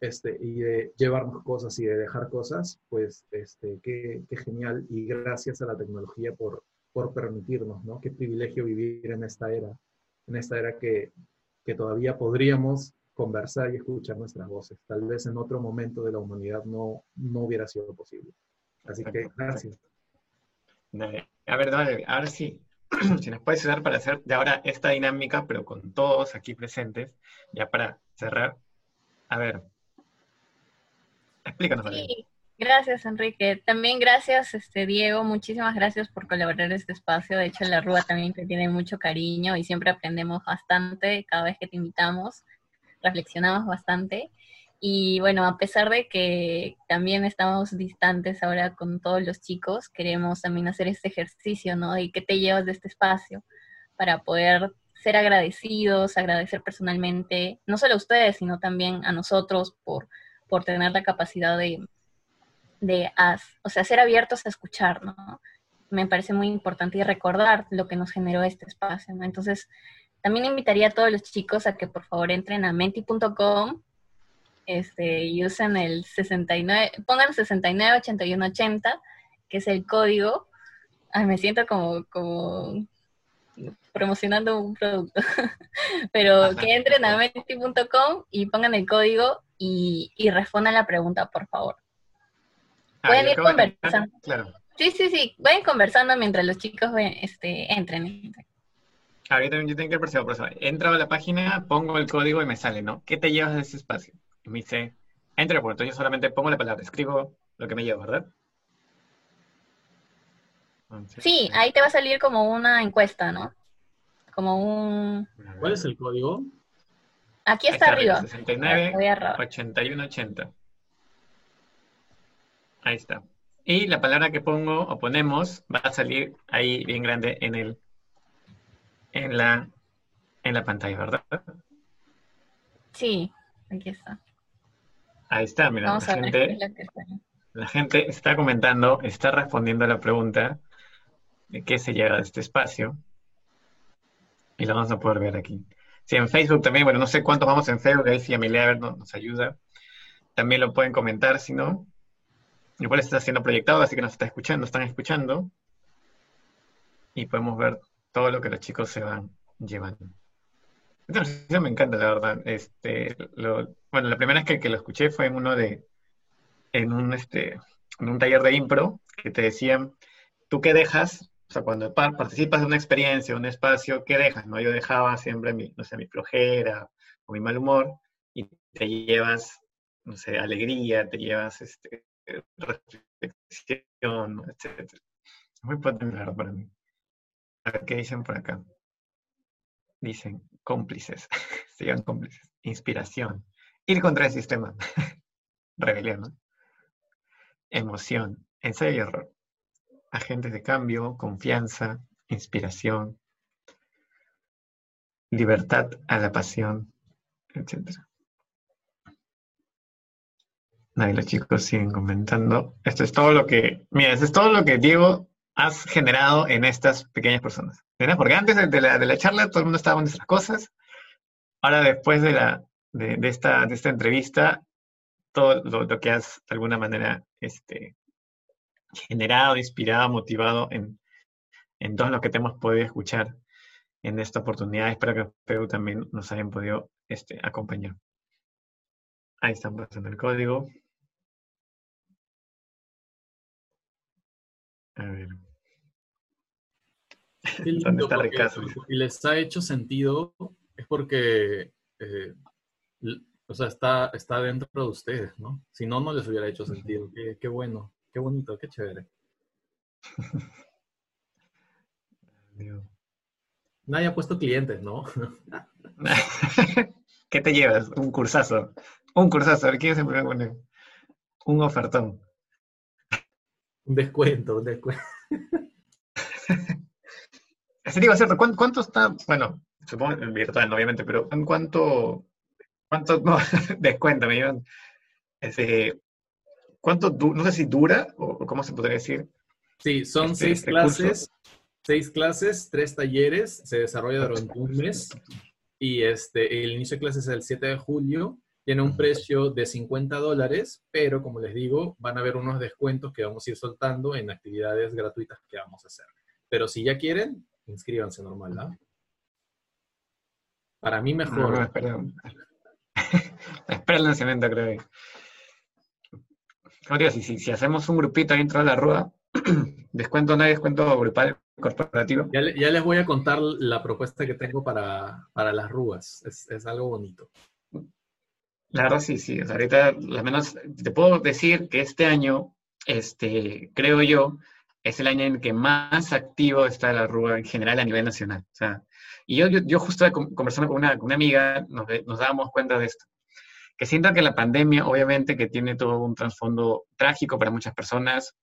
este, y de llevarnos cosas y de dejar cosas, pues este, qué, qué genial. Y gracias a la tecnología por, por permitirnos, ¿no? Qué privilegio vivir en esta era, en esta era que, que todavía podríamos conversar y escuchar nuestras voces. Tal vez en otro momento de la humanidad no, no hubiera sido posible. Así que gracias. A ver, dale, ahora sí, si nos puedes ayudar para hacer de ahora esta dinámica, pero con todos aquí presentes, ya para cerrar. A ver, Explícanos. Sí, gracias Enrique. También gracias este Diego, muchísimas gracias por colaborar en este espacio. De hecho, la Rúa también te tiene mucho cariño y siempre aprendemos bastante cada vez que te invitamos. Reflexionamos bastante. Y bueno, a pesar de que también estamos distantes ahora con todos los chicos, queremos también hacer este ejercicio, ¿no? Y qué te llevas de este espacio para poder ser agradecidos, agradecer personalmente, no solo a ustedes, sino también a nosotros por, por tener la capacidad de, de o sea, ser abiertos a escuchar, ¿no? Me parece muy importante y recordar lo que nos generó este espacio, ¿no? Entonces, también invitaría a todos los chicos a que por favor entren a menti.com este, y usen el 69, pongan 698180, que es el código. Ay, me siento como, como promocionando un producto. Pero que entren a menti.com y pongan el código y, y respondan la pregunta, por favor. Ah, Pueden ir conversando. Claro. Sí, sí, sí. Vayan conversando mientras los chicos este, entren. Ah, yo también yo tengo que por eso. Entro a la página, pongo el código y me sale, ¿no? ¿Qué te llevas de ese espacio? Y me dice, entre por yo solamente pongo la palabra, escribo lo que me llevo, ¿verdad? sí, ahí te va a salir como una encuesta, ¿no? Como un... ¿Cuál es el código? Aquí está, arriba. 69 81 80. Ahí está. Y la palabra que pongo o ponemos va a salir ahí bien grande en el en la en la pantalla, ¿verdad? Sí, aquí está. Ahí está, mira, la gente, la gente está comentando, está respondiendo a la pregunta de qué se llega de este espacio. Y lo vamos a poder ver aquí. Sí, en Facebook también, bueno, no sé cuántos vamos en Facebook, ahí si Amelia nos ayuda. También lo pueden comentar, si no. Igual está siendo proyectado, así que nos está escuchando, están escuchando. Y podemos ver todo lo que los chicos se van llevando. Esta me encanta, la verdad. Este, bueno, la primera vez que, lo escuché fue en uno de, en un, este, en un taller de impro, que te decían, ¿tú qué dejas? O sea, cuando participas de una experiencia, un espacio, ¿qué dejas? ¿no? Yo dejaba siempre mi, no sé, mi flojera o mi mal humor y te llevas, no sé, alegría, te llevas este, reflexión, etc. Muy potente, para mí. Qué dicen por acá dicen cómplices, sigan cómplices, inspiración, ir contra el sistema, rebelión, emoción, ensayo y error, agentes de cambio, confianza, inspiración, libertad a la pasión, etc. Ahí los chicos siguen comentando. Esto es todo lo que, mira, esto es todo lo que Diego has generado en estas pequeñas personas. Porque antes de, la, charla todo el mundo estaba en nuestras cosas. Ahora, después de, la, de, esta, de esta entrevista, todo lo, que has de alguna manera este, generado, inspirado, motivado en, en todo lo que te hemos podido escuchar en esta oportunidad. Espero que Perú también nos hayan podido este, acompañar. Ahí están pasando el código. A ver. Si les ha hecho sentido, es porque, eh, o sea, está, está dentro de ustedes, ¿no? Si no, no les hubiera hecho sentido. Qué, bueno, qué bonito, qué chévere. Nadie ha puesto clientes, ¿no? ¿Qué te llevas? Un cursazo. Un cursazo. A ver, ¿quién se puede poner? Un ofertón. Un descuento, un descuento. Así digo, ¿cierto? ¿Cuánto, está? Bueno, supongo en virtual, obviamente, pero ¿en cuánto, cuánto no, descuenta me llevan? Ese, ¿Cuánto, no sé si dura o cómo se podría decir? Sí, son este, seis este clases, seis clases, tres talleres, se desarrolla durante un mes y este, el inicio de clases es el 7 de julio, tiene un precio de 50 dólares, pero como les digo, van a haber unos descuentos que vamos a ir soltando en actividades gratuitas que vamos a hacer. Pero si ya quieren, inscríbanse normal, ¿no? Para mí mejor. No, espera. espera el lanzamiento, creo. Como digo, si, si, hacemos un grupito dentro de la rueda, descuento no hay descuento grupal corporativo. Ya, les voy a contar la propuesta que tengo para, las rúas. Es, algo bonito. La verdad sí, sí. ahorita, al menos te puedo decir que este año, este, creo yo, es el año en que más activo está la Rúa en general a nivel nacional. O sea, y yo, yo, yo justo conversando con una, con una amiga, nos, nos dábamos cuenta de esto. Que siento que la pandemia, obviamente, que tiene todo un trasfondo trágico para muchas personas,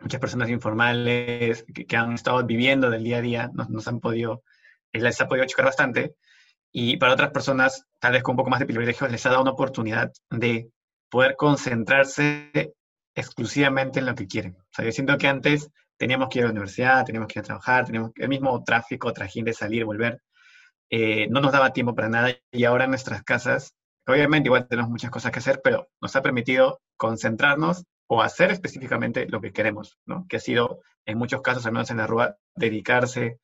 muchas personas informales que, han estado viviendo del día a día, nos, nos han podido, les ha podido chocar bastante, y para otras personas, tal vez con un poco más de privilegios, les ha dado una oportunidad de poder concentrarse exclusivamente en lo que quieren. O sea, yo siento que antes teníamos que ir a la universidad, teníamos que ir a trabajar, teníamos el mismo tráfico, trajín de salir, volver. Eh, no nos daba tiempo para nada y ahora en nuestras casas, obviamente igual tenemos muchas cosas que hacer, pero nos ha permitido concentrarnos o hacer específicamente lo que queremos, ¿no? Que ha sido, en muchos casos, al menos en la Rúa, dedicarse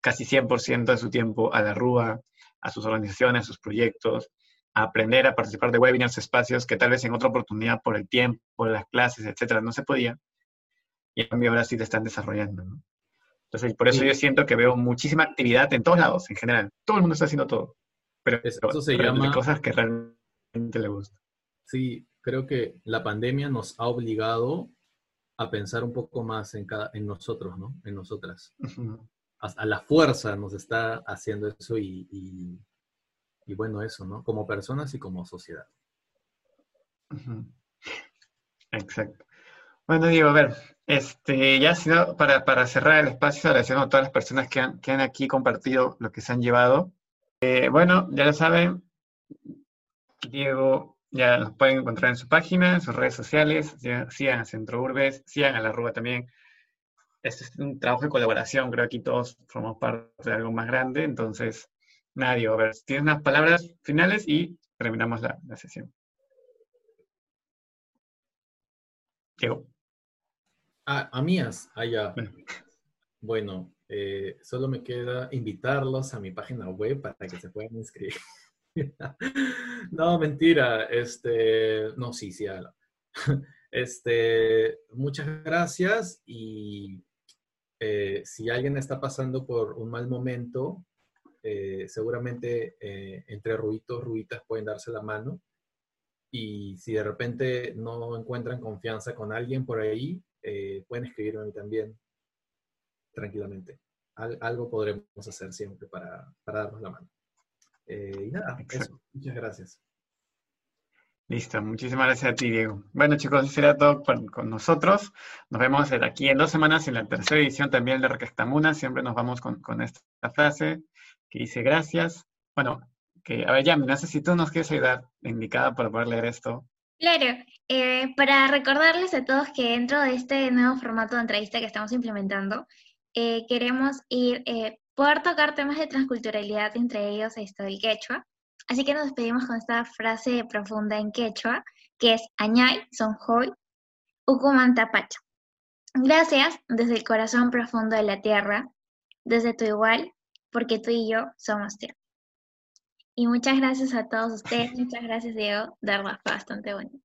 casi 100% de su tiempo a la Rúa, a sus organizaciones, a sus proyectos, a aprender a participar de webinars, espacios que tal vez en otra oportunidad por el tiempo, por las clases, etcétera, no se podía. Y en cambio ahora sí te están desarrollando. ¿no? Entonces, por eso yo siento que veo muchísima actividad en todos lados, en general. Todo el mundo está haciendo todo. Pero eso se llama... cosas que realmente le gustan. Sí, creo que la pandemia nos ha obligado a pensar un poco más en, cada, en nosotros, ¿no? En nosotras a, la fuerza nos está haciendo eso y, bueno, eso, ¿no? Como personas y como sociedad. Exacto. Bueno, digo, a ver, este, ya sido para, para cerrar el espacio, agradeciendo a todas las personas que han, que han aquí compartido lo que se han llevado. Eh, bueno, ya lo saben, Diego ya los pueden encontrar en su página, en sus redes sociales, sigan a Centro Urbes, sigan a la Rúa también, este es un trabajo de colaboración, creo que aquí todos formamos parte de algo más grande, entonces, nadie, a ver, tienes unas palabras finales y terminamos la, sesión. Diego. Ah, a mías, allá. Ah, bueno, eh, solo me queda invitarlos a mi página web para que se puedan inscribir. no, mentira. Este, no, sí, sí, Este, muchas gracias y eh, si alguien está pasando por un mal momento, eh, seguramente eh, entre ruitos, ruitas pueden darse la mano. Y si de repente no encuentran confianza con alguien por ahí, pueden escribirme a mí también, tranquilamente. algo podremos hacer siempre para, para darnos la mano. y nada, eso. Muchas gracias. Listo, muchísimas gracias a ti, Diego. Bueno, chicos, eso será todo con, nosotros. Nos vemos aquí en dos semanas en la tercera edición también de Requestamuna. Siempre nos vamos con, esta frase que dice gracias. Bueno, que, a ver, ya, no sé si tú nos quieres ayudar, indicada para poder leer esto. Claro, eh, para recordarles a todos que dentro de este nuevo formato de entrevista que estamos implementando, eh, queremos ir, eh, poder tocar temas de transculturalidad, entre ellos esto del quechua, Así que nos despedimos con esta frase profunda en quechua, que es Añay Sonjoy Ucumantapacha. Gracias desde el corazón profundo de la tierra, desde tu igual, porque tú y yo somos tierra. Y muchas gracias a todos ustedes, muchas gracias Diego, de verdad bastante bonito.